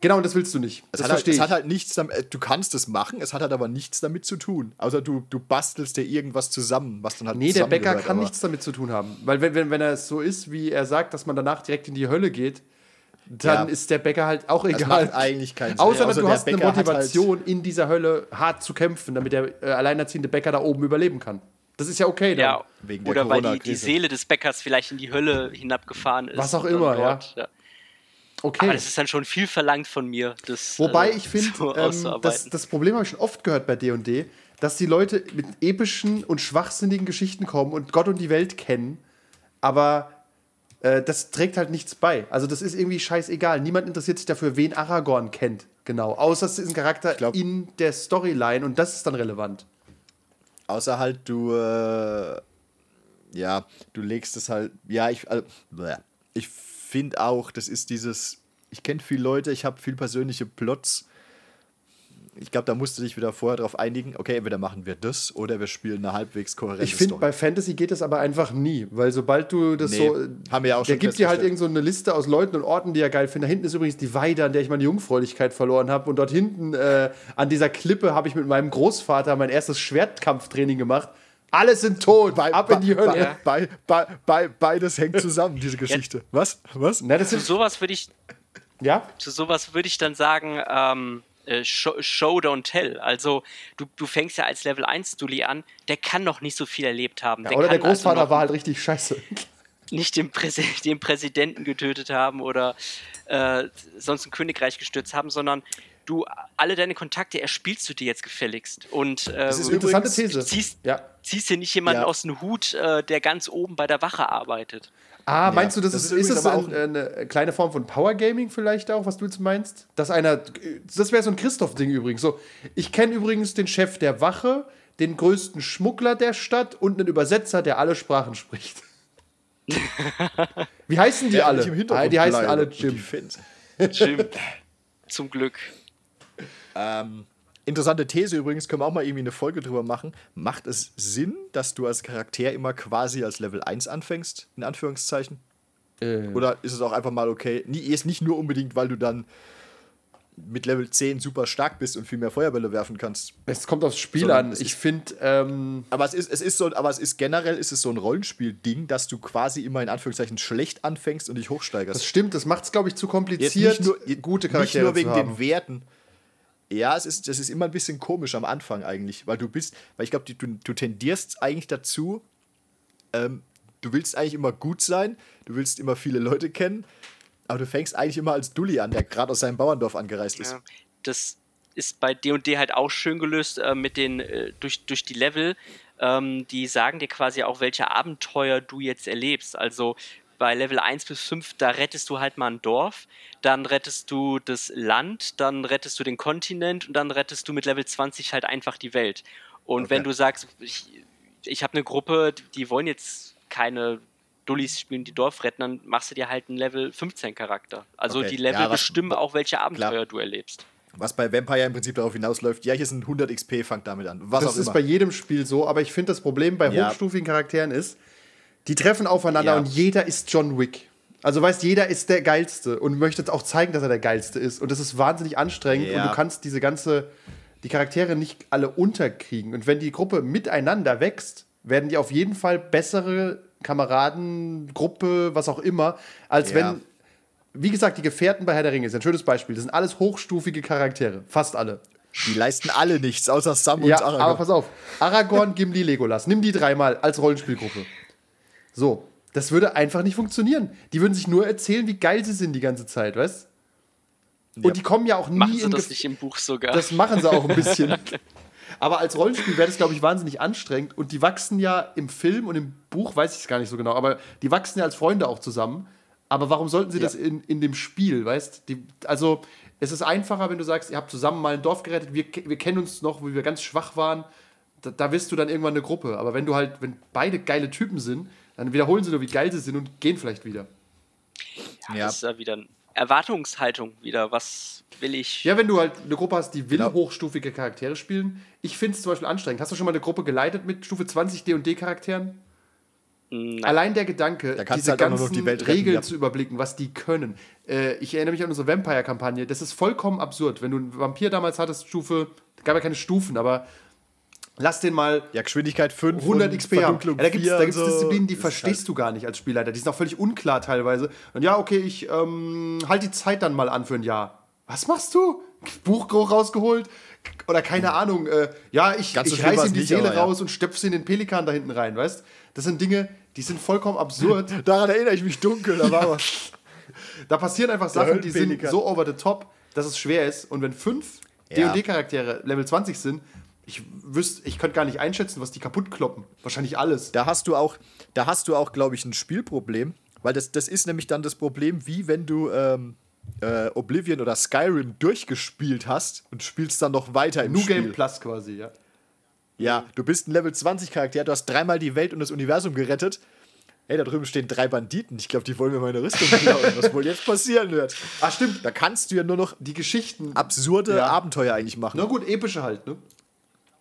[SPEAKER 3] genau, und das willst du nicht.
[SPEAKER 5] Es,
[SPEAKER 3] Das
[SPEAKER 5] hat halt,
[SPEAKER 3] verstehe
[SPEAKER 5] es hat halt nichts damit, äh, du kannst es machen, es hat halt aber nichts damit zu tun. Außer du, du bastelst dir irgendwas zusammen, was dann halt
[SPEAKER 3] Nee, der Bäcker kann nichts damit zu tun haben. Weil wenn, wenn, wenn er es so ist, wie er sagt, dass man danach direkt in die Hölle geht, dann
[SPEAKER 5] Ja.
[SPEAKER 3] ist der Bäcker halt auch
[SPEAKER 5] Das
[SPEAKER 3] egal.
[SPEAKER 5] macht eigentlich keinen Sinn.
[SPEAKER 3] Außer,
[SPEAKER 5] Außer
[SPEAKER 3] du
[SPEAKER 5] der
[SPEAKER 3] hast eine
[SPEAKER 5] Bäcker hat halt-
[SPEAKER 3] Motivation, in dieser Hölle hart zu kämpfen, damit der äh, alleinerziehende Bäcker da oben überleben kann. Das ist ja okay dann.
[SPEAKER 4] Ja,
[SPEAKER 5] Wegen der
[SPEAKER 4] oder weil die, die. Seele des Bäckers vielleicht in die Hölle hinabgefahren ist.
[SPEAKER 3] Was auch immer,
[SPEAKER 4] dort, ja.
[SPEAKER 3] Okay.
[SPEAKER 4] Aber das ist dann schon viel verlangt von mir. Das,
[SPEAKER 3] Wobei
[SPEAKER 4] äh,
[SPEAKER 3] ich finde,
[SPEAKER 4] so
[SPEAKER 3] ähm, das, das Problem habe ich schon oft gehört bei D&D, dass die Leute mit epischen und schwachsinnigen Geschichten kommen und Gott und die Welt kennen, aber äh, das trägt halt nichts bei. Also das ist irgendwie scheißegal. Niemand interessiert sich dafür, wen Aragorn kennt, genau. Außer es ist ein Charakter
[SPEAKER 5] glaub-
[SPEAKER 3] in der Storyline und das ist dann relevant.
[SPEAKER 5] Außer halt du, äh, ja, du legst es halt, ja, ich, also, ich finde auch, das ist dieses, ich kenne viele Leute, ich habe viel persönliche Plots. Ich glaube, da musst du dich wieder vorher drauf einigen, okay, entweder machen wir das oder wir spielen eine halbwegs kohärente
[SPEAKER 3] Ich finde, bei Fantasy geht das aber einfach nie, weil sobald du das
[SPEAKER 5] Nee,
[SPEAKER 3] so.
[SPEAKER 5] haben wir ja auch
[SPEAKER 3] Der
[SPEAKER 5] schon
[SPEAKER 3] gibt dir halt irgend so eine Liste aus Leuten und Orten, die er geil findet. Da hinten ist übrigens die Weide, an der ich meine Jungfräulichkeit verloren habe. Und dort hinten äh, an dieser Klippe habe ich mit meinem Großvater mein erstes Schwertkampftraining gemacht. Alle sind tot.
[SPEAKER 5] Bei,
[SPEAKER 3] Ab in die Hölle.
[SPEAKER 5] Bei, bei, bei, beides hängt zusammen, diese Geschichte. Was? Was?
[SPEAKER 3] Na, das
[SPEAKER 4] Zu
[SPEAKER 3] sind,
[SPEAKER 4] sowas würde ich,
[SPEAKER 3] ja?
[SPEAKER 4] zu sowas würde ich dann sagen, ähm, äh, show, show, don't tell. Also du, du fängst ja als Level 1 Dulli an, der kann noch nicht so viel erlebt haben.
[SPEAKER 3] Oder der
[SPEAKER 4] kann also
[SPEAKER 3] Großvater
[SPEAKER 4] noch
[SPEAKER 3] war halt richtig scheiße.
[SPEAKER 4] nicht den, Präsi den Präsidenten getötet haben oder äh, sonst ein Königreich gestürzt haben, sondern du alle deine Kontakte erspielst du dir jetzt gefälligst. Und äh,
[SPEAKER 5] Das ist
[SPEAKER 3] Eine interessante These.
[SPEAKER 4] ziehst,
[SPEAKER 3] Ja.
[SPEAKER 4] ziehst dir nicht jemanden
[SPEAKER 5] Ja.
[SPEAKER 4] aus dem Hut, äh, der ganz oben bei der Wache arbeitet.
[SPEAKER 3] Ah, meinst du, das,
[SPEAKER 5] das
[SPEAKER 3] ist,
[SPEAKER 5] ist
[SPEAKER 3] ist das ein, eine kleine Form von Power Gaming vielleicht auch, was du jetzt meinst? Dass einer, das wäre so ein Christoph-Ding übrigens. So, ich kenne übrigens den Chef der Wache, den größten Schmuggler der Stadt und einen Übersetzer, der alle Sprachen spricht. *laughs* Wie heißen die
[SPEAKER 5] Während
[SPEAKER 3] alle? Ah, die heißen alle Jim.
[SPEAKER 4] Jim. Zum Glück.
[SPEAKER 5] Interessante These übrigens, können wir auch mal irgendwie eine Folge drüber machen. Macht es Sinn, dass du als Charakter immer quasi als Level 1 anfängst, in Anführungszeichen?
[SPEAKER 3] Äh,
[SPEAKER 5] Oder ist es auch einfach mal okay? Nie, ist nicht nur unbedingt, weil du dann mit Level 10 super stark bist und viel mehr Feuerbälle werfen kannst.
[SPEAKER 3] es kommt aufs Spiel
[SPEAKER 5] Sondern
[SPEAKER 3] an. Ich finde, ähm,
[SPEAKER 5] Aber es ist, es ist so, aber es ist generell ist es so ein Rollenspiel-Ding, dass du quasi immer in Anführungszeichen schlecht anfängst und dich
[SPEAKER 3] das
[SPEAKER 5] hochsteigerst.
[SPEAKER 3] stimmt, das macht es, glaube ich, zu
[SPEAKER 5] Jetzt
[SPEAKER 3] kompliziert, gute Charaktere
[SPEAKER 5] Nicht nur wegen
[SPEAKER 3] zu haben.
[SPEAKER 5] den Werten. Ja, es ist, das ist immer ein bisschen komisch am Anfang eigentlich, weil du bist, weil ich glaube, du, du tendierst eigentlich dazu, ähm, du willst eigentlich immer gut sein, du willst immer viele Leute kennen, aber du fängst eigentlich immer als Dulli an, der gerade aus seinem Bauerndorf angereist ist.
[SPEAKER 4] Ja, das ist bei D&D halt auch schön gelöst äh, mit den äh, durch, durch die Level. Ähm, die sagen dir quasi auch, welche Abenteuer du jetzt erlebst. Also bei Level 1 bis 5, da rettest du halt mal ein Dorf, dann rettest du das Land, dann rettest du den Kontinent und dann rettest du mit Level 20 halt einfach die Welt. Und
[SPEAKER 5] Okay.
[SPEAKER 4] wenn du sagst, ich, ich habe eine Gruppe, die wollen jetzt keine Dullis spielen, die Dorf retten, dann machst du dir halt einen Level 15 Charakter. Also
[SPEAKER 5] Okay.
[SPEAKER 4] die Level
[SPEAKER 5] Ja, was-
[SPEAKER 4] bestimmen auch, welche Abenteuer du erlebst.
[SPEAKER 5] Was bei Vampire im Prinzip darauf hinausläuft, ja, hier sind 100 XP, fangt damit an. Was
[SPEAKER 3] Das
[SPEAKER 5] auch
[SPEAKER 3] ist
[SPEAKER 5] immer.
[SPEAKER 3] bei jedem Spiel so, aber ich finde, das Problem bei
[SPEAKER 5] Ja.
[SPEAKER 3] hochstufigen Charakteren ist, die treffen aufeinander
[SPEAKER 5] Ja.
[SPEAKER 3] und jeder ist John Wick. Also weißt, jeder ist der Geilste und möchte jetzt auch zeigen, dass er der Geilste ist. Und das ist wahnsinnig anstrengend
[SPEAKER 5] Ja.
[SPEAKER 3] und du kannst diese ganze, die Charaktere nicht alle unterkriegen. Und wenn die Gruppe miteinander wächst, werden die auf jeden Fall bessere Kameraden, Gruppe, was auch immer, als
[SPEAKER 5] Ja.
[SPEAKER 3] wenn, wie gesagt, die Gefährten bei Herr der Ringe ist ein schönes Beispiel. Das sind alles hochstufige Charaktere, fast alle.
[SPEAKER 5] Die leisten alle nichts, außer Sam
[SPEAKER 3] Ja,
[SPEAKER 5] und Aragorn.
[SPEAKER 3] aber pass auf. Aragorn, Gimli, Legolas. Nimm die dreimal als Rollenspielgruppe. So, das würde einfach nicht funktionieren. Die würden sich nur erzählen, wie geil sie sind die ganze Zeit, weißt? Und die kommen ja auch nie
[SPEAKER 4] Machen sie
[SPEAKER 3] in
[SPEAKER 4] das
[SPEAKER 3] Gef-
[SPEAKER 4] nicht im Buch sogar?
[SPEAKER 3] Das machen sie auch ein bisschen. *laughs* Aber als Rollenspiel wäre das, glaube ich, wahnsinnig anstrengend. Und die wachsen ja im Film und im Buch, weiß ich es gar nicht so genau, aber die wachsen ja als Freunde auch zusammen. Aber warum sollten sie
[SPEAKER 5] Ja.
[SPEAKER 3] das in, in dem Spiel, weißt die, Also, es ist einfacher, wenn du sagst, ihr habt zusammen mal ein Dorf gerettet, wir, wir kennen uns noch, wo wir ganz schwach waren. Da, da wirst du dann irgendwann eine Gruppe. Aber wenn du halt, wenn beide geile Typen sind, dann wiederholen sie nur, wie geil sie sind und gehen vielleicht wieder.
[SPEAKER 5] ja.
[SPEAKER 4] Das ist ja wieder eine Erwartungshaltung wieder. Was will ich?
[SPEAKER 3] Ja, wenn du halt eine Gruppe hast, die will
[SPEAKER 5] Genau.
[SPEAKER 3] hochstufige Charaktere spielen. Ich finde es zum Beispiel anstrengend. Hast du schon mal eine Gruppe geleitet mit Stufe 20 D&D-Charakteren?
[SPEAKER 4] Nein.
[SPEAKER 3] Allein der Gedanke, diese
[SPEAKER 5] halt
[SPEAKER 3] ganzen
[SPEAKER 5] die Welt retten,
[SPEAKER 3] Regeln
[SPEAKER 5] ja.
[SPEAKER 3] zu überblicken, was die können. Äh, ich erinnere mich an unsere Vampire-Kampagne. Das ist vollkommen absurd. Wenn du einen Vampir damals hattest, Stufe, gab ja keine Stufen, aber lass den mal
[SPEAKER 5] ja, Geschwindigkeit 5
[SPEAKER 3] 100
[SPEAKER 5] und
[SPEAKER 3] XP haben. Ja, da gibt es
[SPEAKER 5] 4
[SPEAKER 3] da gibt's
[SPEAKER 5] und so.
[SPEAKER 3] Disziplinen, die
[SPEAKER 5] Das
[SPEAKER 3] verstehst
[SPEAKER 5] halt-
[SPEAKER 3] du gar nicht als Spielleiter. Die sind auch völlig unklar teilweise. Und ja, okay, ich ähm, halt die Zeit dann mal an für ein Jahr. Was machst du? Buch rausgeholt? Oder keine Ahnung. Äh, ja, ich,
[SPEAKER 5] Ganz
[SPEAKER 3] ich
[SPEAKER 5] schlimm
[SPEAKER 3] reiß
[SPEAKER 5] war's
[SPEAKER 3] ihm die
[SPEAKER 5] nicht,
[SPEAKER 3] Seele
[SPEAKER 5] aber ja.
[SPEAKER 3] raus und stöpfe sie in den Pelikan da hinten rein, weißt? Das sind Dinge, die sind vollkommen absurd. *laughs*
[SPEAKER 5] Daran erinnere ich mich dunkel, da war *laughs* was.
[SPEAKER 3] Da passieren einfach Sachen, die sind so over the top, dass es schwer ist. Und wenn fünf
[SPEAKER 5] Ja.
[SPEAKER 3] D&D-Charaktere Level 20 sind, ich wüsste, ich könnte gar nicht einschätzen, was die kaputt kloppen. Wahrscheinlich alles.
[SPEAKER 5] Da hast du auch, da hast du auch, glaube ich, ein Spielproblem, weil das, das ist nämlich dann das Problem, wie wenn du ähm, äh, Oblivion oder Skyrim durchgespielt hast und spielst dann noch weiter im
[SPEAKER 3] New
[SPEAKER 5] Spiel.
[SPEAKER 3] Game Plus quasi, ja.
[SPEAKER 5] Ja, du bist ein Level 20 Charakter, du hast dreimal die Welt und das Universum gerettet. Hey, da drüben stehen drei Banditen. Ich glaube, die wollen mir meine Rüstung klauen. Was wohl jetzt passieren wird.
[SPEAKER 3] Ah, stimmt.
[SPEAKER 5] Da kannst du ja nur noch
[SPEAKER 3] Die Geschichten.
[SPEAKER 5] absurde
[SPEAKER 3] Ja.
[SPEAKER 5] Abenteuer eigentlich machen.
[SPEAKER 3] Na gut, epische halt, ne?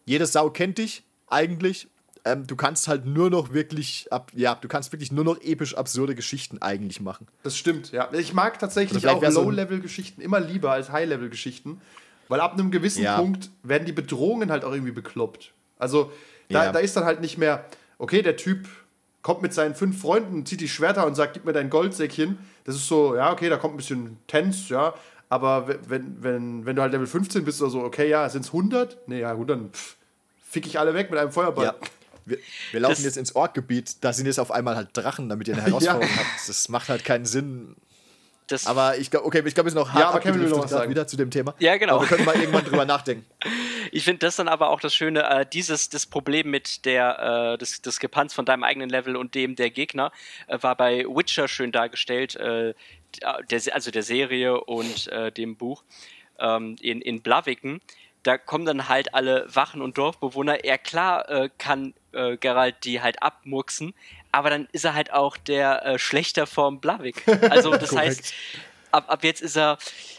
[SPEAKER 5] Jede Sau kennt dich eigentlich. Ähm, du kannst halt nur noch wirklich ab, ja, du kannst wirklich nur noch episch absurde Geschichten eigentlich machen.
[SPEAKER 3] Das stimmt, ja. Ich mag tatsächlich auch Low-Level-Geschichten immer lieber als High-Level-Geschichten, weil ab einem gewissen
[SPEAKER 5] Ja.
[SPEAKER 3] Punkt werden die Bedrohungen halt auch irgendwie bekloppt. Also, Da,
[SPEAKER 5] Ja.
[SPEAKER 3] da ist dann halt nicht mehr, okay, der Typ kommt mit seinen fünf Freunden, zieht die Schwerter und sagt, gib mir dein Goldsäckchen. Das ist so, ja, okay, da kommt ein bisschen Tense, ja. Aber we- wenn, wenn, wenn du halt Level 15 bist oder so, okay, ja, sind es 100? Nee, ja, 100, pff, fick ich alle weg mit einem Feuerball.
[SPEAKER 5] Ja. Wir, wir laufen
[SPEAKER 4] Das-
[SPEAKER 5] jetzt ins Orkgebiet, da sind jetzt auf einmal halt Drachen, damit ihr eine *laughs* Herausforderung habt. Das macht halt keinen Sinn.
[SPEAKER 4] Das,
[SPEAKER 5] Aber ich glaube, okay, ich glaube, wir sind noch hart
[SPEAKER 3] Ja, aber Kevin will noch sagen.
[SPEAKER 5] wieder zu dem Thema.
[SPEAKER 4] Ja, genau.
[SPEAKER 5] Aber wir können mal irgendwann drüber nachdenken. *laughs*
[SPEAKER 4] Ich finde das dann aber auch das Schöne, äh, dieses das Problem mit der äh, des, Gepanz von deinem eigenen Level und dem der Gegner äh, war bei Witcher schön dargestellt, äh, der, also der Serie und äh, dem Buch ähm, in, in Blaviken. Da kommen dann halt alle Wachen und Dorfbewohner. Er klar äh, kann äh, Geralt die halt abmurksen, aber dann ist er halt auch der äh, Schlechter vom Blavik. Also *laughs* das heißt, ab, ab jetzt ist er,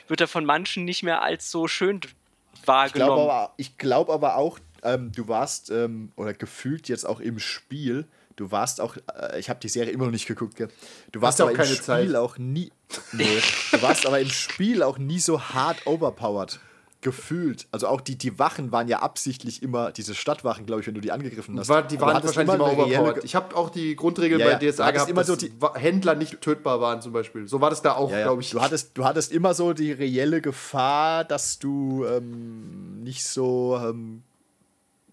[SPEAKER 4] wird er von manchen nicht mehr als so schön
[SPEAKER 5] Ich
[SPEAKER 4] wahrgenommen.
[SPEAKER 5] glaube aber, ich glaub aber auch, ähm, du warst, ähm, oder gefühlt jetzt auch im Spiel, du warst auch, äh, ich habe die Serie immer noch nicht geguckt, gell? Du warst
[SPEAKER 3] ja
[SPEAKER 5] aber
[SPEAKER 3] auch
[SPEAKER 5] im
[SPEAKER 3] keine
[SPEAKER 5] Spiel
[SPEAKER 3] Zeit.
[SPEAKER 5] auch nie, nee, du warst aber im Spiel auch nie so hart overpowered. Gefühlt. Also auch die, die Wachen waren ja absichtlich immer, diese Stadtwachen, glaube ich, wenn du die angegriffen hast.
[SPEAKER 3] War, die waren
[SPEAKER 5] hattest
[SPEAKER 3] wahrscheinlich immer
[SPEAKER 5] reelle
[SPEAKER 3] overpowered. Ich habe auch die Grundregel
[SPEAKER 5] Ja,
[SPEAKER 3] bei
[SPEAKER 5] ja. Du
[SPEAKER 3] DSA gehabt,
[SPEAKER 5] immer so die-
[SPEAKER 3] Händler nicht tötbar waren zum Beispiel. So war das da auch,
[SPEAKER 5] Ja,
[SPEAKER 3] glaube ich.
[SPEAKER 5] Du, hattest, du hattest immer so die reelle Gefahr, dass du ähm, nicht so ähm,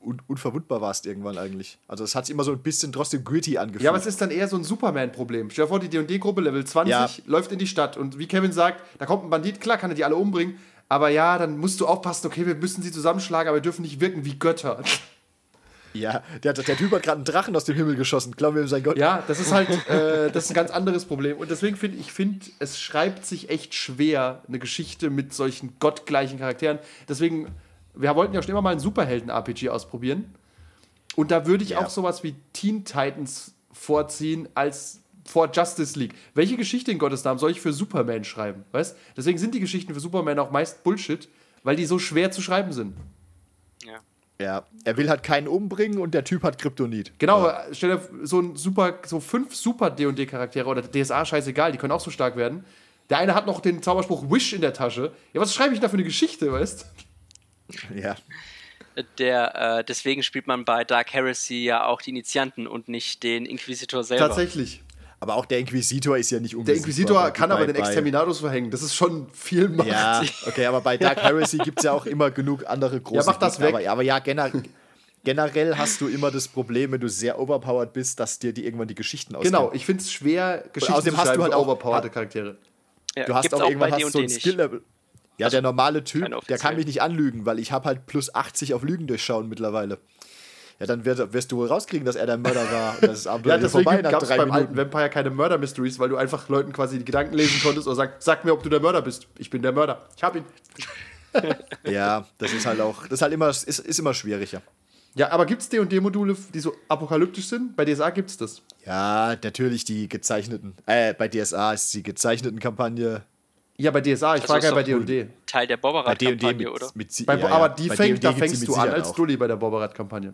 [SPEAKER 5] un unverwundbar warst irgendwann eigentlich. Also es hat sich immer so ein bisschen trotzdem gritty angefühlt.
[SPEAKER 3] Ja, aber es ist dann eher so ein Superman-Problem. Stell dir vor, die D&D-Gruppe Level 20
[SPEAKER 5] Ja.
[SPEAKER 3] läuft in die Stadt und wie Kevin sagt, da kommt ein Bandit, klar kann er die alle umbringen, aber ja, dann musst du aufpassen, okay, wir müssen sie zusammenschlagen, aber wir dürfen nicht wirken wie Götter.
[SPEAKER 5] ja, der, der Typ hat gerade einen Drachen aus dem Himmel geschossen. Glauben wir ihm sein Gott.
[SPEAKER 3] Ja, das ist halt äh, das ist ein ganz anderes Problem. Und deswegen finde ich, finde, es schreibt sich echt schwer, eine Geschichte mit solchen gottgleichen Charakteren. Deswegen, wir wollten ja schon immer mal ein Superhelden-RPG ausprobieren. Und da würde ich
[SPEAKER 5] Ja.
[SPEAKER 3] auch sowas wie Teen Titans vorziehen als vor Justice League. Welche Geschichte in Gottes Namen soll ich für Superman schreiben? Weißt? Deswegen sind die Geschichten für Superman auch meist Bullshit, weil die so schwer zu schreiben sind.
[SPEAKER 4] Ja.
[SPEAKER 5] Ja, er will halt keinen umbringen und der Typ hat Kryptonit.
[SPEAKER 3] Genau, aber stell dir so ein super, so fünf super D&D-Charaktere oder DSA, scheißegal, die können auch so stark werden. Der eine hat noch den Zauberspruch Wish in der Tasche. Ja, was schreibe ich da für eine Geschichte, weißt? *laughs*
[SPEAKER 5] Ja.
[SPEAKER 4] Der, äh, deswegen spielt man bei Dark Heresy ja auch die Initianten und nicht den Inquisitor selber.
[SPEAKER 3] Tatsächlich.
[SPEAKER 5] Aber auch der Inquisitor ist ja nicht
[SPEAKER 3] Der
[SPEAKER 5] unbesiegbar.
[SPEAKER 3] Inquisitor
[SPEAKER 5] Bei-
[SPEAKER 3] kann aber
[SPEAKER 5] bei-
[SPEAKER 3] den Exterminatus verhängen. Das ist schon viel Macht.
[SPEAKER 5] Ja, okay, aber bei Dark Heresy gibt es ja auch immer genug andere große
[SPEAKER 3] Ja, mach das
[SPEAKER 5] Gegner.
[SPEAKER 3] weg.
[SPEAKER 5] Aber, ja, aber ja, generell, generell hast du immer das Problem, wenn du sehr overpowered bist, dass dir die irgendwann die Geschichten ausgehen.
[SPEAKER 3] Genau, ich finde es schwer, Geschichten
[SPEAKER 5] außerdem
[SPEAKER 3] zu
[SPEAKER 5] hast du halt
[SPEAKER 3] für
[SPEAKER 5] auch-
[SPEAKER 3] overpowerte Charaktere.
[SPEAKER 4] Ja,
[SPEAKER 5] Du hast
[SPEAKER 4] gibt's
[SPEAKER 5] auch irgendwann hast so ein. Skill-Level. Ja, der normale Typ, der kann mich nicht anlügen, weil ich habe halt plus 80 auf Lügen durchschauen mittlerweile. Ja, dann wirst, wirst du wohl rauskriegen, dass er der Mörder war. Und das ist Abenteuer
[SPEAKER 3] Ja, deswegen
[SPEAKER 5] vorbei nach
[SPEAKER 3] gab es
[SPEAKER 5] drei
[SPEAKER 3] beim
[SPEAKER 5] Minuten.
[SPEAKER 3] alten Vampire keine Murder Mysteries, weil du einfach Leuten quasi die Gedanken lesen konntest oder sagst, sag mir, ob du der Mörder bist. Ich bin der Mörder. Ich hab ihn. *laughs* *laughs*
[SPEAKER 5] Ja, das ist halt auch, das ist halt immer, ist, ist immer schwieriger.
[SPEAKER 3] Ja, aber gibt es D&D-Module, die so apokalyptisch sind? Bei DSA gibt es das.
[SPEAKER 5] Ja, natürlich die gezeichneten, äh, bei DSA ist die gezeichneten Kampagne
[SPEAKER 3] Ja, bei DSA. Ich
[SPEAKER 4] Also
[SPEAKER 3] frage
[SPEAKER 4] ist
[SPEAKER 3] ja bei D&D.
[SPEAKER 4] Teil der
[SPEAKER 5] bei D&D
[SPEAKER 4] Bobberat-Kampagne,
[SPEAKER 5] mit,
[SPEAKER 4] oder?
[SPEAKER 5] mit,
[SPEAKER 3] Bei,
[SPEAKER 5] ja,
[SPEAKER 3] aber die
[SPEAKER 5] Bei
[SPEAKER 3] fängt, da fängst
[SPEAKER 5] mit
[SPEAKER 3] du an als
[SPEAKER 5] auch.
[SPEAKER 3] Dulli bei der Bobberat-Kampagne.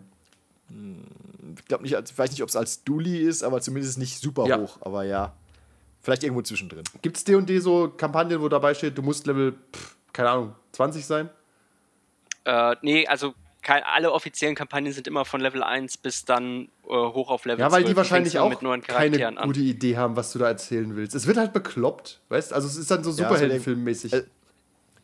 [SPEAKER 5] Ich glaube nicht, ich weiß nicht, ob es als Dulli ist, aber zumindest nicht super
[SPEAKER 3] Ja.
[SPEAKER 5] hoch. Aber ja, vielleicht irgendwo zwischendrin.
[SPEAKER 3] Gibt es D&D so Kampagnen, wo dabei steht, du musst Level, pff, keine Ahnung, 20 sein?
[SPEAKER 4] Äh, nee, also kein, alle offiziellen Kampagnen sind immer von Level 1 bis dann äh, hoch auf Level
[SPEAKER 3] Ja, weil
[SPEAKER 4] 12.
[SPEAKER 3] die
[SPEAKER 4] Du
[SPEAKER 3] wahrscheinlich auch
[SPEAKER 4] mit neuen
[SPEAKER 3] keine
[SPEAKER 4] an.
[SPEAKER 3] gute Idee haben, was du da erzählen willst. Es wird halt bekloppt, weißt Also es ist dann so
[SPEAKER 5] Ja,
[SPEAKER 3] Superheldenfilmmäßig.
[SPEAKER 5] äh,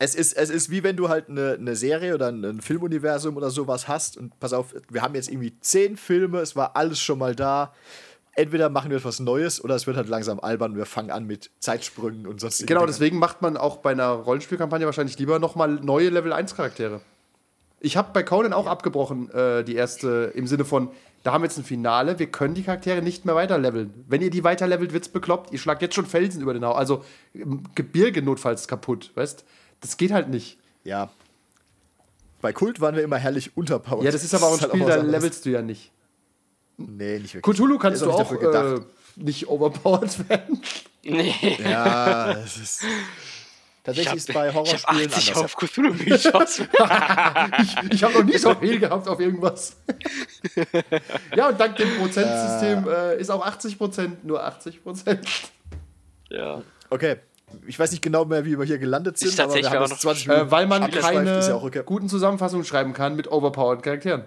[SPEAKER 5] Es ist, es ist wie wenn du halt eine, eine Serie oder ein, ein Filmuniversum oder sowas hast und pass auf, wir haben jetzt irgendwie zehn Filme, es war alles schon mal da. Entweder machen wir etwas Neues oder es wird halt langsam albern und wir fangen an mit Zeitsprüngen und sonst
[SPEAKER 3] genau, deswegen macht man auch bei einer Rollenspielkampagne wahrscheinlich lieber nochmal neue Level 1 Charaktere. Ich habe bei Conan auch abgebrochen, äh, die erste, im Sinne von, da haben wir jetzt ein Finale, wir können die Charaktere nicht mehr weiterleveln. Wenn ihr die weiterlevelt, wird's bekloppt. Ihr schlagt jetzt schon Felsen über den Haufen. Also ähm, Gebirge notfalls kaputt, weißt Das geht halt nicht.
[SPEAKER 5] Ja. Bei Kult waren wir immer herrlich unterpowered.
[SPEAKER 3] Ja, das ist aber auch ein
[SPEAKER 5] halt
[SPEAKER 3] Spiel,
[SPEAKER 5] was
[SPEAKER 3] da
[SPEAKER 5] anderes.
[SPEAKER 3] levelst du ja nicht.
[SPEAKER 5] Nee, nicht wirklich.
[SPEAKER 3] Cthulhu kannst du
[SPEAKER 5] auch
[SPEAKER 3] auch äh, nicht overpowered werden.
[SPEAKER 4] Nee.
[SPEAKER 5] Ja, das ist. Tatsächlich ist bei
[SPEAKER 4] ich habe
[SPEAKER 5] Horrorspielen
[SPEAKER 4] 80
[SPEAKER 5] anders.
[SPEAKER 4] auf Cthulhu-Mythos. *laughs*
[SPEAKER 3] Ich, ich habe noch nie so viel gehabt auf irgendwas. *laughs* ja, und dank dem Prozentsystem äh, ist auch 80% nur 80%.
[SPEAKER 4] ja.
[SPEAKER 5] Okay, ich weiß nicht genau mehr, wie wir hier gelandet sind, aber wir
[SPEAKER 4] tatsächlich
[SPEAKER 5] haben
[SPEAKER 4] noch-
[SPEAKER 5] 20 Minuten
[SPEAKER 3] Äh, weil man keine
[SPEAKER 5] ja auch okay.
[SPEAKER 3] guten Zusammenfassungen schreiben kann mit overpowered Charakteren.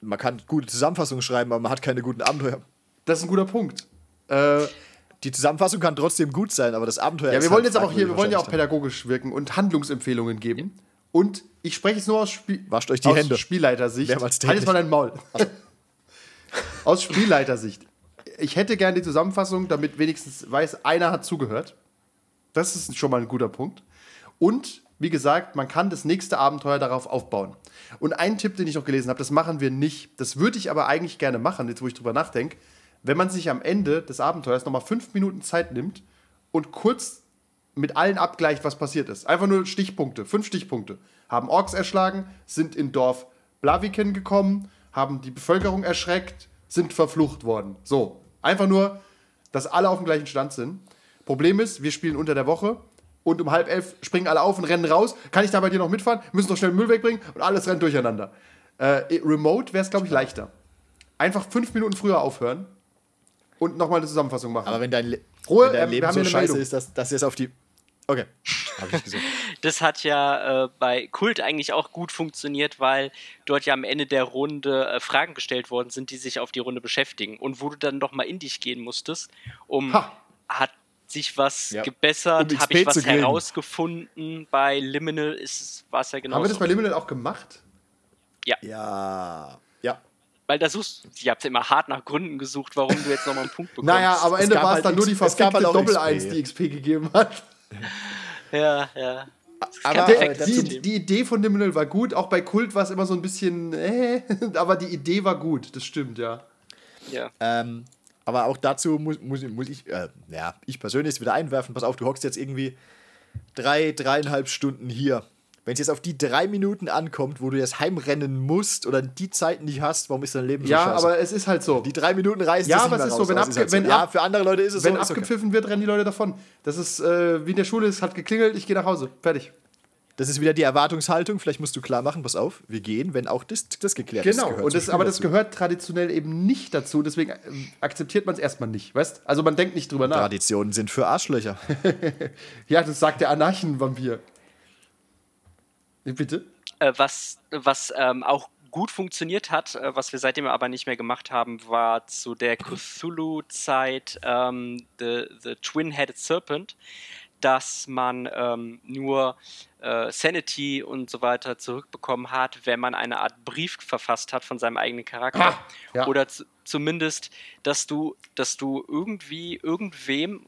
[SPEAKER 5] man kann gute Zusammenfassungen schreiben, aber man hat keine guten Abenteuer.
[SPEAKER 3] Das ist ein guter Punkt. Äh,
[SPEAKER 5] Die Zusammenfassung kann trotzdem gut sein, aber das Abenteuer
[SPEAKER 3] ja,
[SPEAKER 5] ist
[SPEAKER 3] wir wollen
[SPEAKER 5] halt
[SPEAKER 3] jetzt aber auch hier, wir wollen ja auch pädagogisch wirken und Handlungsempfehlungen geben. Und ich spreche jetzt nur aus, Spiel
[SPEAKER 5] Wascht euch die
[SPEAKER 3] aus
[SPEAKER 5] Hände.
[SPEAKER 3] Spielleitersicht. Halt jetzt mal dein Maul. *laughs* aus Spielleitersicht. Ich hätte gerne die Zusammenfassung, damit wenigstens weiß, einer hat zugehört. Das ist schon mal ein guter Punkt. Und wie gesagt, man kann das nächste Abenteuer darauf aufbauen. Und ein Tipp, den ich noch gelesen habe, das machen wir nicht. Das würde ich aber eigentlich gerne machen, jetzt wo ich drüber nachdenke. Wenn man sich am Ende des Abenteuers nochmal fünf Minuten Zeit nimmt und kurz mit allen abgleicht, was passiert ist. Einfach nur Stichpunkte, fünf Stichpunkte. Haben Orks erschlagen, sind in Dorf Blaviken gekommen, haben die Bevölkerung erschreckt, sind verflucht worden. So, einfach nur, dass alle auf dem gleichen Stand sind. Problem ist, wir spielen unter der Woche und um halb elf springen alle auf und rennen raus. Kann ich da bei dir noch mitfahren? Müssen doch schnell Müll wegbringen und alles rennt durcheinander. Äh, remote wäre es, glaube ich, leichter. Einfach fünf Minuten früher aufhören und nochmal eine Zusammenfassung machen.
[SPEAKER 5] Aber wenn dein, Le
[SPEAKER 3] Ruhe,
[SPEAKER 5] wenn dein
[SPEAKER 3] ähm, wir
[SPEAKER 5] Leben so scheiße
[SPEAKER 3] Meldung.
[SPEAKER 5] ist, dass, dass ihr es auf die. Okay. *laughs* Hab ich gesehen.
[SPEAKER 4] Das hat ja äh, bei Kult eigentlich auch gut funktioniert, weil dort ja am Ende der Runde äh, Fragen gestellt worden sind, die sich auf die Runde beschäftigen. Und wo du dann doch mal in dich gehen musstest, um
[SPEAKER 3] Ha.
[SPEAKER 4] hat sich was
[SPEAKER 5] Ja.
[SPEAKER 4] gebessert,
[SPEAKER 5] Um
[SPEAKER 4] habe ich was herausgefunden. Bei Liminal ist es war es ja genau
[SPEAKER 3] Haben wir das bei Liminal auch gemacht?
[SPEAKER 5] Ja. Ja.
[SPEAKER 4] Weil da suchst ihr habt ja immer hart nach Gründen gesucht, warum du jetzt nochmal einen Punkt *laughs* bekommst.
[SPEAKER 3] Naja, am Ende war es
[SPEAKER 5] halt
[SPEAKER 3] dann nur die
[SPEAKER 5] X- es gab
[SPEAKER 3] verfickte
[SPEAKER 5] halt auch
[SPEAKER 3] Doppel-Eins, die XP gegeben hat. *laughs*
[SPEAKER 4] Ja, ja.
[SPEAKER 5] Aber, dazu,
[SPEAKER 3] Die, die Idee von Liminal war gut, auch bei Kult war es immer so ein bisschen, *laughs* äh, aber die Idee war gut, das stimmt, ja.
[SPEAKER 4] ja.
[SPEAKER 5] ähm, aber auch dazu muss, muss, muss ich, äh, ja, ich persönlich wieder einwerfen. Pass auf, du hockst jetzt irgendwie drei, dreieinhalb Stunden hier. Wenn es jetzt auf die drei Minuten ankommt, wo du jetzt heimrennen musst oder die Zeit nicht hast, warum ist dein Leben so
[SPEAKER 3] Ja,
[SPEAKER 5] scheiße?
[SPEAKER 3] aber es ist halt so.
[SPEAKER 5] die drei Minuten reißen
[SPEAKER 3] Ja, aber es ist so, wenn
[SPEAKER 5] raus, aber es
[SPEAKER 3] abge-
[SPEAKER 5] ist halt
[SPEAKER 3] wenn
[SPEAKER 5] ja,
[SPEAKER 3] ab-
[SPEAKER 5] für andere Leute ist es
[SPEAKER 3] Wenn
[SPEAKER 5] so. okay.
[SPEAKER 3] abgepfiffen wird, rennen die Leute davon. Das ist äh, wie in der Schule, es hat geklingelt, ich gehe nach Hause. Fertig.
[SPEAKER 5] Das ist wieder die Erwartungshaltung. Vielleicht musst du klar machen, pass auf, wir gehen, wenn auch das, das geklärt ist.
[SPEAKER 3] Genau, und
[SPEAKER 5] zum
[SPEAKER 3] das, aber das
[SPEAKER 5] dazu.
[SPEAKER 3] gehört traditionell eben nicht dazu, deswegen äh, akzeptiert man es erstmal nicht, weißt? Also man denkt nicht drüber nach.
[SPEAKER 5] Traditionen sind für Arschlöcher. *laughs*
[SPEAKER 3] Ja, das sagt der Anarchenvampir. Bitte?
[SPEAKER 4] Äh, was was ähm, auch gut funktioniert hat, äh, was wir seitdem aber nicht mehr gemacht haben, war zu der Cthulhu-Zeit ähm, the, the Twin-Headed Serpent, dass man ähm, nur äh, Sanity und so weiter zurückbekommen hat, wenn man eine Art Brief verfasst hat von seinem eigenen Charakter.
[SPEAKER 3] Ah, ja.
[SPEAKER 4] Oder zu, zumindest, dass du, dass du irgendwie irgendwem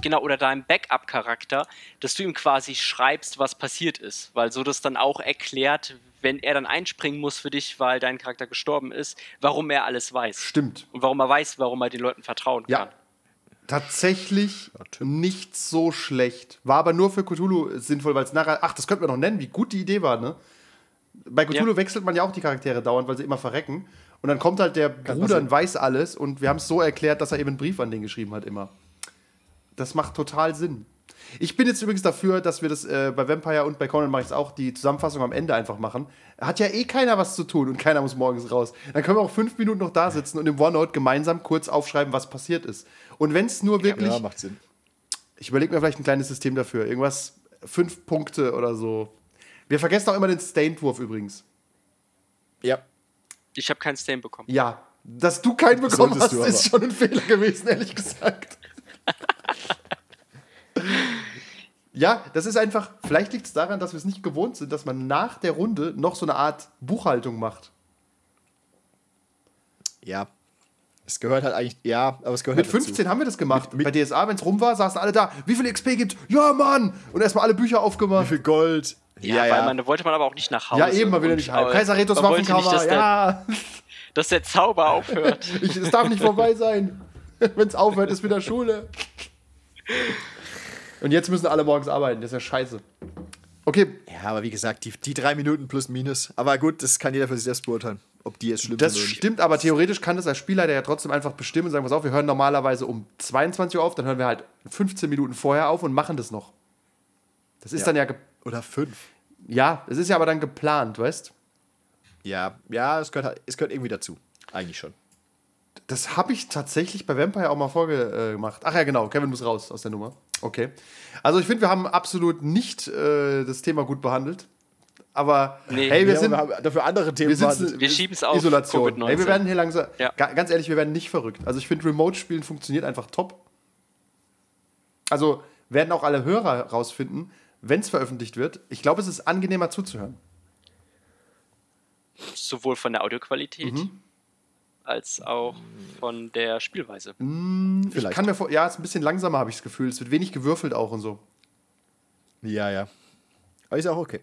[SPEAKER 4] genau, oder deinem Backup-Charakter, dass du ihm quasi schreibst, was passiert ist, weil so das dann auch erklärt, wenn er dann einspringen muss für dich, weil dein Charakter gestorben ist, warum er alles weiß.
[SPEAKER 3] Stimmt.
[SPEAKER 4] Und warum er weiß, warum er den Leuten vertrauen
[SPEAKER 3] Ja.
[SPEAKER 4] kann.
[SPEAKER 3] Tatsächlich nicht so schlecht. War aber nur für Cthulhu sinnvoll, weil es nachher. Ach, das könnten wir noch nennen, wie gut die Idee war, ne? Bei Cthulhu
[SPEAKER 4] Ja.
[SPEAKER 3] wechselt man ja auch die Charaktere dauernd, weil sie immer verrecken. Und dann kommt halt der Bruder und weiß alles und wir haben es so erklärt, dass er eben einen Brief an den geschrieben hat, immer. Das macht total Sinn. Ich bin jetzt übrigens dafür, dass wir das äh, bei Vampire und bei Conan mache ich es auch, die Zusammenfassung am Ende einfach machen. Hat ja eh keiner was zu tun und keiner muss morgens raus. Dann können wir auch fünf Minuten noch da sitzen und im OneNote gemeinsam kurz aufschreiben, was passiert ist. Und wenn es nur wirklich,
[SPEAKER 5] Ja, macht Sinn.
[SPEAKER 3] ich überlege mir vielleicht ein kleines System dafür, irgendwas, fünf Punkte oder so. Wir vergessen auch immer den Stained-Wurf übrigens.
[SPEAKER 5] Ja.
[SPEAKER 4] Ich habe keinen Stain bekommen.
[SPEAKER 3] Ja, dass du keinen bekommen hast,
[SPEAKER 5] Solltest du
[SPEAKER 3] ist schon ein Fehler gewesen, ehrlich gesagt. Ja, das ist einfach, vielleicht liegt es daran, dass wir es nicht gewohnt sind, dass man nach der Runde noch so eine Art Buchhaltung macht.
[SPEAKER 5] Ja. Es gehört halt eigentlich, ja, aber es gehört
[SPEAKER 3] Mit
[SPEAKER 5] halt dazu.
[SPEAKER 3] 15 haben wir das gemacht.
[SPEAKER 5] Mit- mit-
[SPEAKER 3] Bei DSA, wenn es rum war, saßen alle da. Wie viel XP gibt? Ja, Mann! Und erstmal alle Bücher
[SPEAKER 5] Wie
[SPEAKER 3] aufgemacht.
[SPEAKER 5] viel Gold?
[SPEAKER 4] Ja, weil man da wollte man aber auch nicht nach Hause.
[SPEAKER 3] Ja, eben, man will ja nicht heim. Kaiser Retos
[SPEAKER 4] man wollte nicht,
[SPEAKER 3] Waffenkammer,
[SPEAKER 4] dass der,
[SPEAKER 3] ja. *laughs*
[SPEAKER 4] dass der Zauber aufhört.
[SPEAKER 3] Ich, es darf nicht vorbei sein. *laughs* Wenn es aufhört, ist wieder Schule. Und jetzt müssen alle morgens arbeiten. Das ist ja scheiße. Okay,
[SPEAKER 5] Ja, aber wie gesagt, die, die drei Minuten plus minus. Aber gut, das kann jeder für sich selbst beurteilen, ob die jetzt schlimm
[SPEAKER 3] das
[SPEAKER 5] sind nicht.
[SPEAKER 3] stimmt, aber theoretisch kann das als Spielleiter ja trotzdem einfach bestimmen und sagen, pass auf, wir hören normalerweise um 22 Uhr auf, dann hören wir halt 15 Minuten vorher auf und machen das noch. Das ist
[SPEAKER 5] Ja.
[SPEAKER 3] dann ja,
[SPEAKER 5] Oder fünf.
[SPEAKER 3] ja, es ist ja aber dann geplant, weißt?
[SPEAKER 5] Ja, ja, es gehört, es gehört irgendwie dazu. Eigentlich schon.
[SPEAKER 3] Das habe ich tatsächlich bei Vampire auch mal vorgemacht. Ach ja, genau, Kevin muss raus aus der Nummer. Okay. Also ich finde, wir haben absolut nicht äh, das Thema gut behandelt. Aber
[SPEAKER 4] Nee.
[SPEAKER 3] hey, wir
[SPEAKER 5] Ja,
[SPEAKER 3] sind,
[SPEAKER 5] wir haben dafür andere Themen.
[SPEAKER 3] wir
[SPEAKER 5] behandelt.
[SPEAKER 3] sitzen
[SPEAKER 4] Wir schieben's auf
[SPEAKER 3] Isolation.
[SPEAKER 4] Covid-19.
[SPEAKER 3] Hey, wir werden hier langsam,
[SPEAKER 4] Ja.
[SPEAKER 3] ga, ganz ehrlich, wir werden nicht verrückt. Also ich finde, Remote-Spielen funktioniert einfach top. Also werden auch alle Hörer rausfinden, wenn es veröffentlicht wird. Ich glaube, es ist angenehmer zuzuhören.
[SPEAKER 4] Sowohl von der Audioqualität
[SPEAKER 3] Mhm.
[SPEAKER 4] Als auch von der Spielweise.
[SPEAKER 3] Ich
[SPEAKER 5] Vielleicht.
[SPEAKER 3] kann mir vor, ja, es ist ein bisschen langsamer, habe ich das Gefühl. Es wird wenig gewürfelt auch und so.
[SPEAKER 5] Ja, ja. Aber ist auch okay.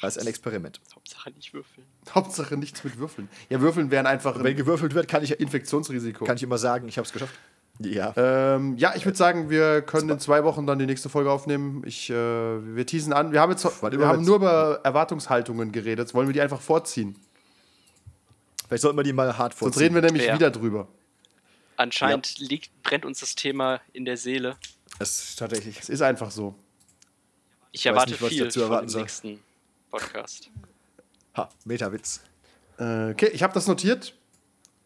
[SPEAKER 5] Das ist ein Experiment.
[SPEAKER 4] Hauptsache nicht würfeln. *laughs*
[SPEAKER 3] Hauptsache nichts mit Würfeln. Ja, Würfeln wären einfach
[SPEAKER 5] Wenn
[SPEAKER 3] ein
[SPEAKER 5] gewürfelt wird, kann ich,
[SPEAKER 3] Infektionsrisiko.
[SPEAKER 5] kann ich immer sagen, ich habe es geschafft. Ja.
[SPEAKER 3] Ähm, ja, ich würde sagen, wir können in zwei Wochen dann die nächste Folge aufnehmen. Ich, äh, wir teasen an. Wir haben jetzt wir haben nur über Erwartungshaltungen geredet. Jetzt wollen wir die einfach vorziehen.
[SPEAKER 5] Vielleicht sollten wir die mal hart
[SPEAKER 3] Sonst
[SPEAKER 5] vorziehen.
[SPEAKER 3] reden wir nämlich
[SPEAKER 4] Ja.
[SPEAKER 3] wieder drüber.
[SPEAKER 4] Anscheinend liegt, brennt uns das Thema in der Seele.
[SPEAKER 5] Das ist tatsächlich.
[SPEAKER 3] Es ist einfach so.
[SPEAKER 4] Ich,
[SPEAKER 5] weiß
[SPEAKER 4] erwarte
[SPEAKER 5] nicht, was ich
[SPEAKER 4] viel
[SPEAKER 5] dazu
[SPEAKER 4] von
[SPEAKER 5] erwarten
[SPEAKER 4] dem
[SPEAKER 5] soll.
[SPEAKER 4] nächsten Podcast.
[SPEAKER 5] Ha, Meta-Witz.
[SPEAKER 3] Äh, okay, ich habe das notiert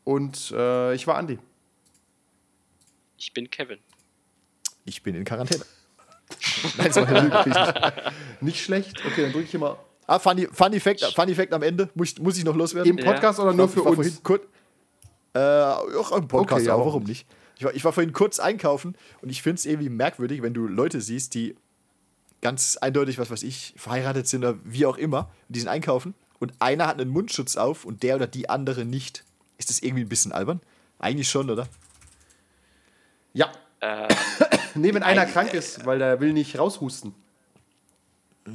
[SPEAKER 3] und äh, ich war Andi.
[SPEAKER 4] Ich bin Kevin.
[SPEAKER 5] Ich bin in Quarantäne. *laughs* Nein, das war eine Lüge. ich. Nicht
[SPEAKER 3] schlecht. Okay, dann drücke ich hier mal.
[SPEAKER 5] Ah, Funny, Funny, Fact, Funny Fact am Ende. Muss, ich- muss ich noch loswerden?
[SPEAKER 3] Im Podcast oder nur für uns?
[SPEAKER 5] Kurz, äh, auch im Podcast,
[SPEAKER 3] Okay, ja,
[SPEAKER 5] auch,
[SPEAKER 3] warum
[SPEAKER 5] warum nicht? Ich war, ich war vorhin kurz einkaufen und ich finde es irgendwie merkwürdig, wenn du Leute siehst, die ganz eindeutig, was weiß ich, verheiratet sind oder wie auch immer, und die sind einkaufen und einer hat einen Mundschutz auf und der oder die andere nicht. Ist das irgendwie ein bisschen albern? Eigentlich schon, oder?
[SPEAKER 3] Ja.
[SPEAKER 4] Ähm, *coughs*
[SPEAKER 3] Nee, wenn einer krank ist, weil der will nicht raushusten.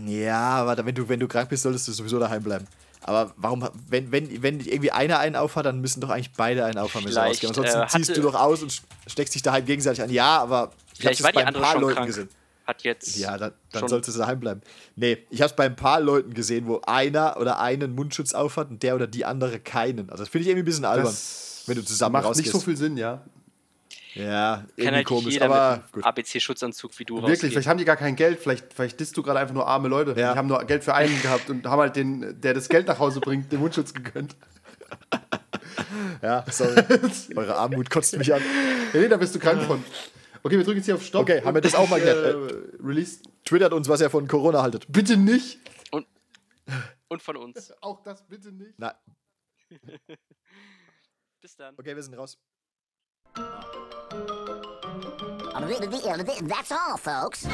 [SPEAKER 5] Ja, aber wenn du, wenn du krank bist, solltest du sowieso daheim bleiben. Aber warum, wenn, wenn, wenn irgendwie einer einen aufhat, dann müssen doch eigentlich beide einen aufhaben, wenn sie rausgehen. Ansonsten
[SPEAKER 4] äh,
[SPEAKER 5] ziehst du doch aus und steckst dich daheim gegenseitig an. Ja, aber ich
[SPEAKER 4] vielleicht
[SPEAKER 5] hab's
[SPEAKER 4] war die
[SPEAKER 5] bei ein
[SPEAKER 4] andere
[SPEAKER 5] paar
[SPEAKER 4] schon
[SPEAKER 5] Leuten
[SPEAKER 4] krank.
[SPEAKER 5] gesehen.
[SPEAKER 4] Hat jetzt.
[SPEAKER 5] Ja, dann, dann solltest du daheim bleiben. Nee, ich habe es bei ein paar Leuten gesehen, wo einer oder einen Mundschutz aufhat und der oder die andere keinen. Also das finde ich irgendwie ein bisschen albern,
[SPEAKER 3] Das
[SPEAKER 5] wenn du zusammen
[SPEAKER 3] macht
[SPEAKER 5] rausgehst.
[SPEAKER 3] nicht so viel Sinn, ja.
[SPEAKER 5] Ja,
[SPEAKER 4] Kann
[SPEAKER 5] irgendwie
[SPEAKER 4] halt
[SPEAKER 5] komisch,
[SPEAKER 4] jeder
[SPEAKER 5] aber
[SPEAKER 4] ABC-Schutzanzug wie du
[SPEAKER 3] Wirklich,
[SPEAKER 4] rausgehen.
[SPEAKER 3] vielleicht haben die gar kein Geld, vielleicht, vielleicht disst du gerade einfach nur arme Leute.
[SPEAKER 5] Ja.
[SPEAKER 3] Die haben nur Geld für einen gehabt und haben halt den, der das Geld nach Hause bringt, den Mundschutz gegönnt. *laughs*
[SPEAKER 5] Ja, sorry. *laughs* Eure Armut kotzt mich an.
[SPEAKER 3] Nee, da bist du krank von. Okay, wir drücken jetzt hier auf Stopp.
[SPEAKER 5] Okay, haben wir das auch mal
[SPEAKER 3] äh,
[SPEAKER 5] geklärt.
[SPEAKER 3] Release.
[SPEAKER 5] Twittert uns, was ihr von Corona haltet.
[SPEAKER 3] Bitte nicht.
[SPEAKER 4] Und, und von uns.
[SPEAKER 3] Auch das bitte nicht.
[SPEAKER 5] Na, *laughs*
[SPEAKER 4] Bis dann.
[SPEAKER 5] okay, wir sind raus.
[SPEAKER 6] That's all, folks.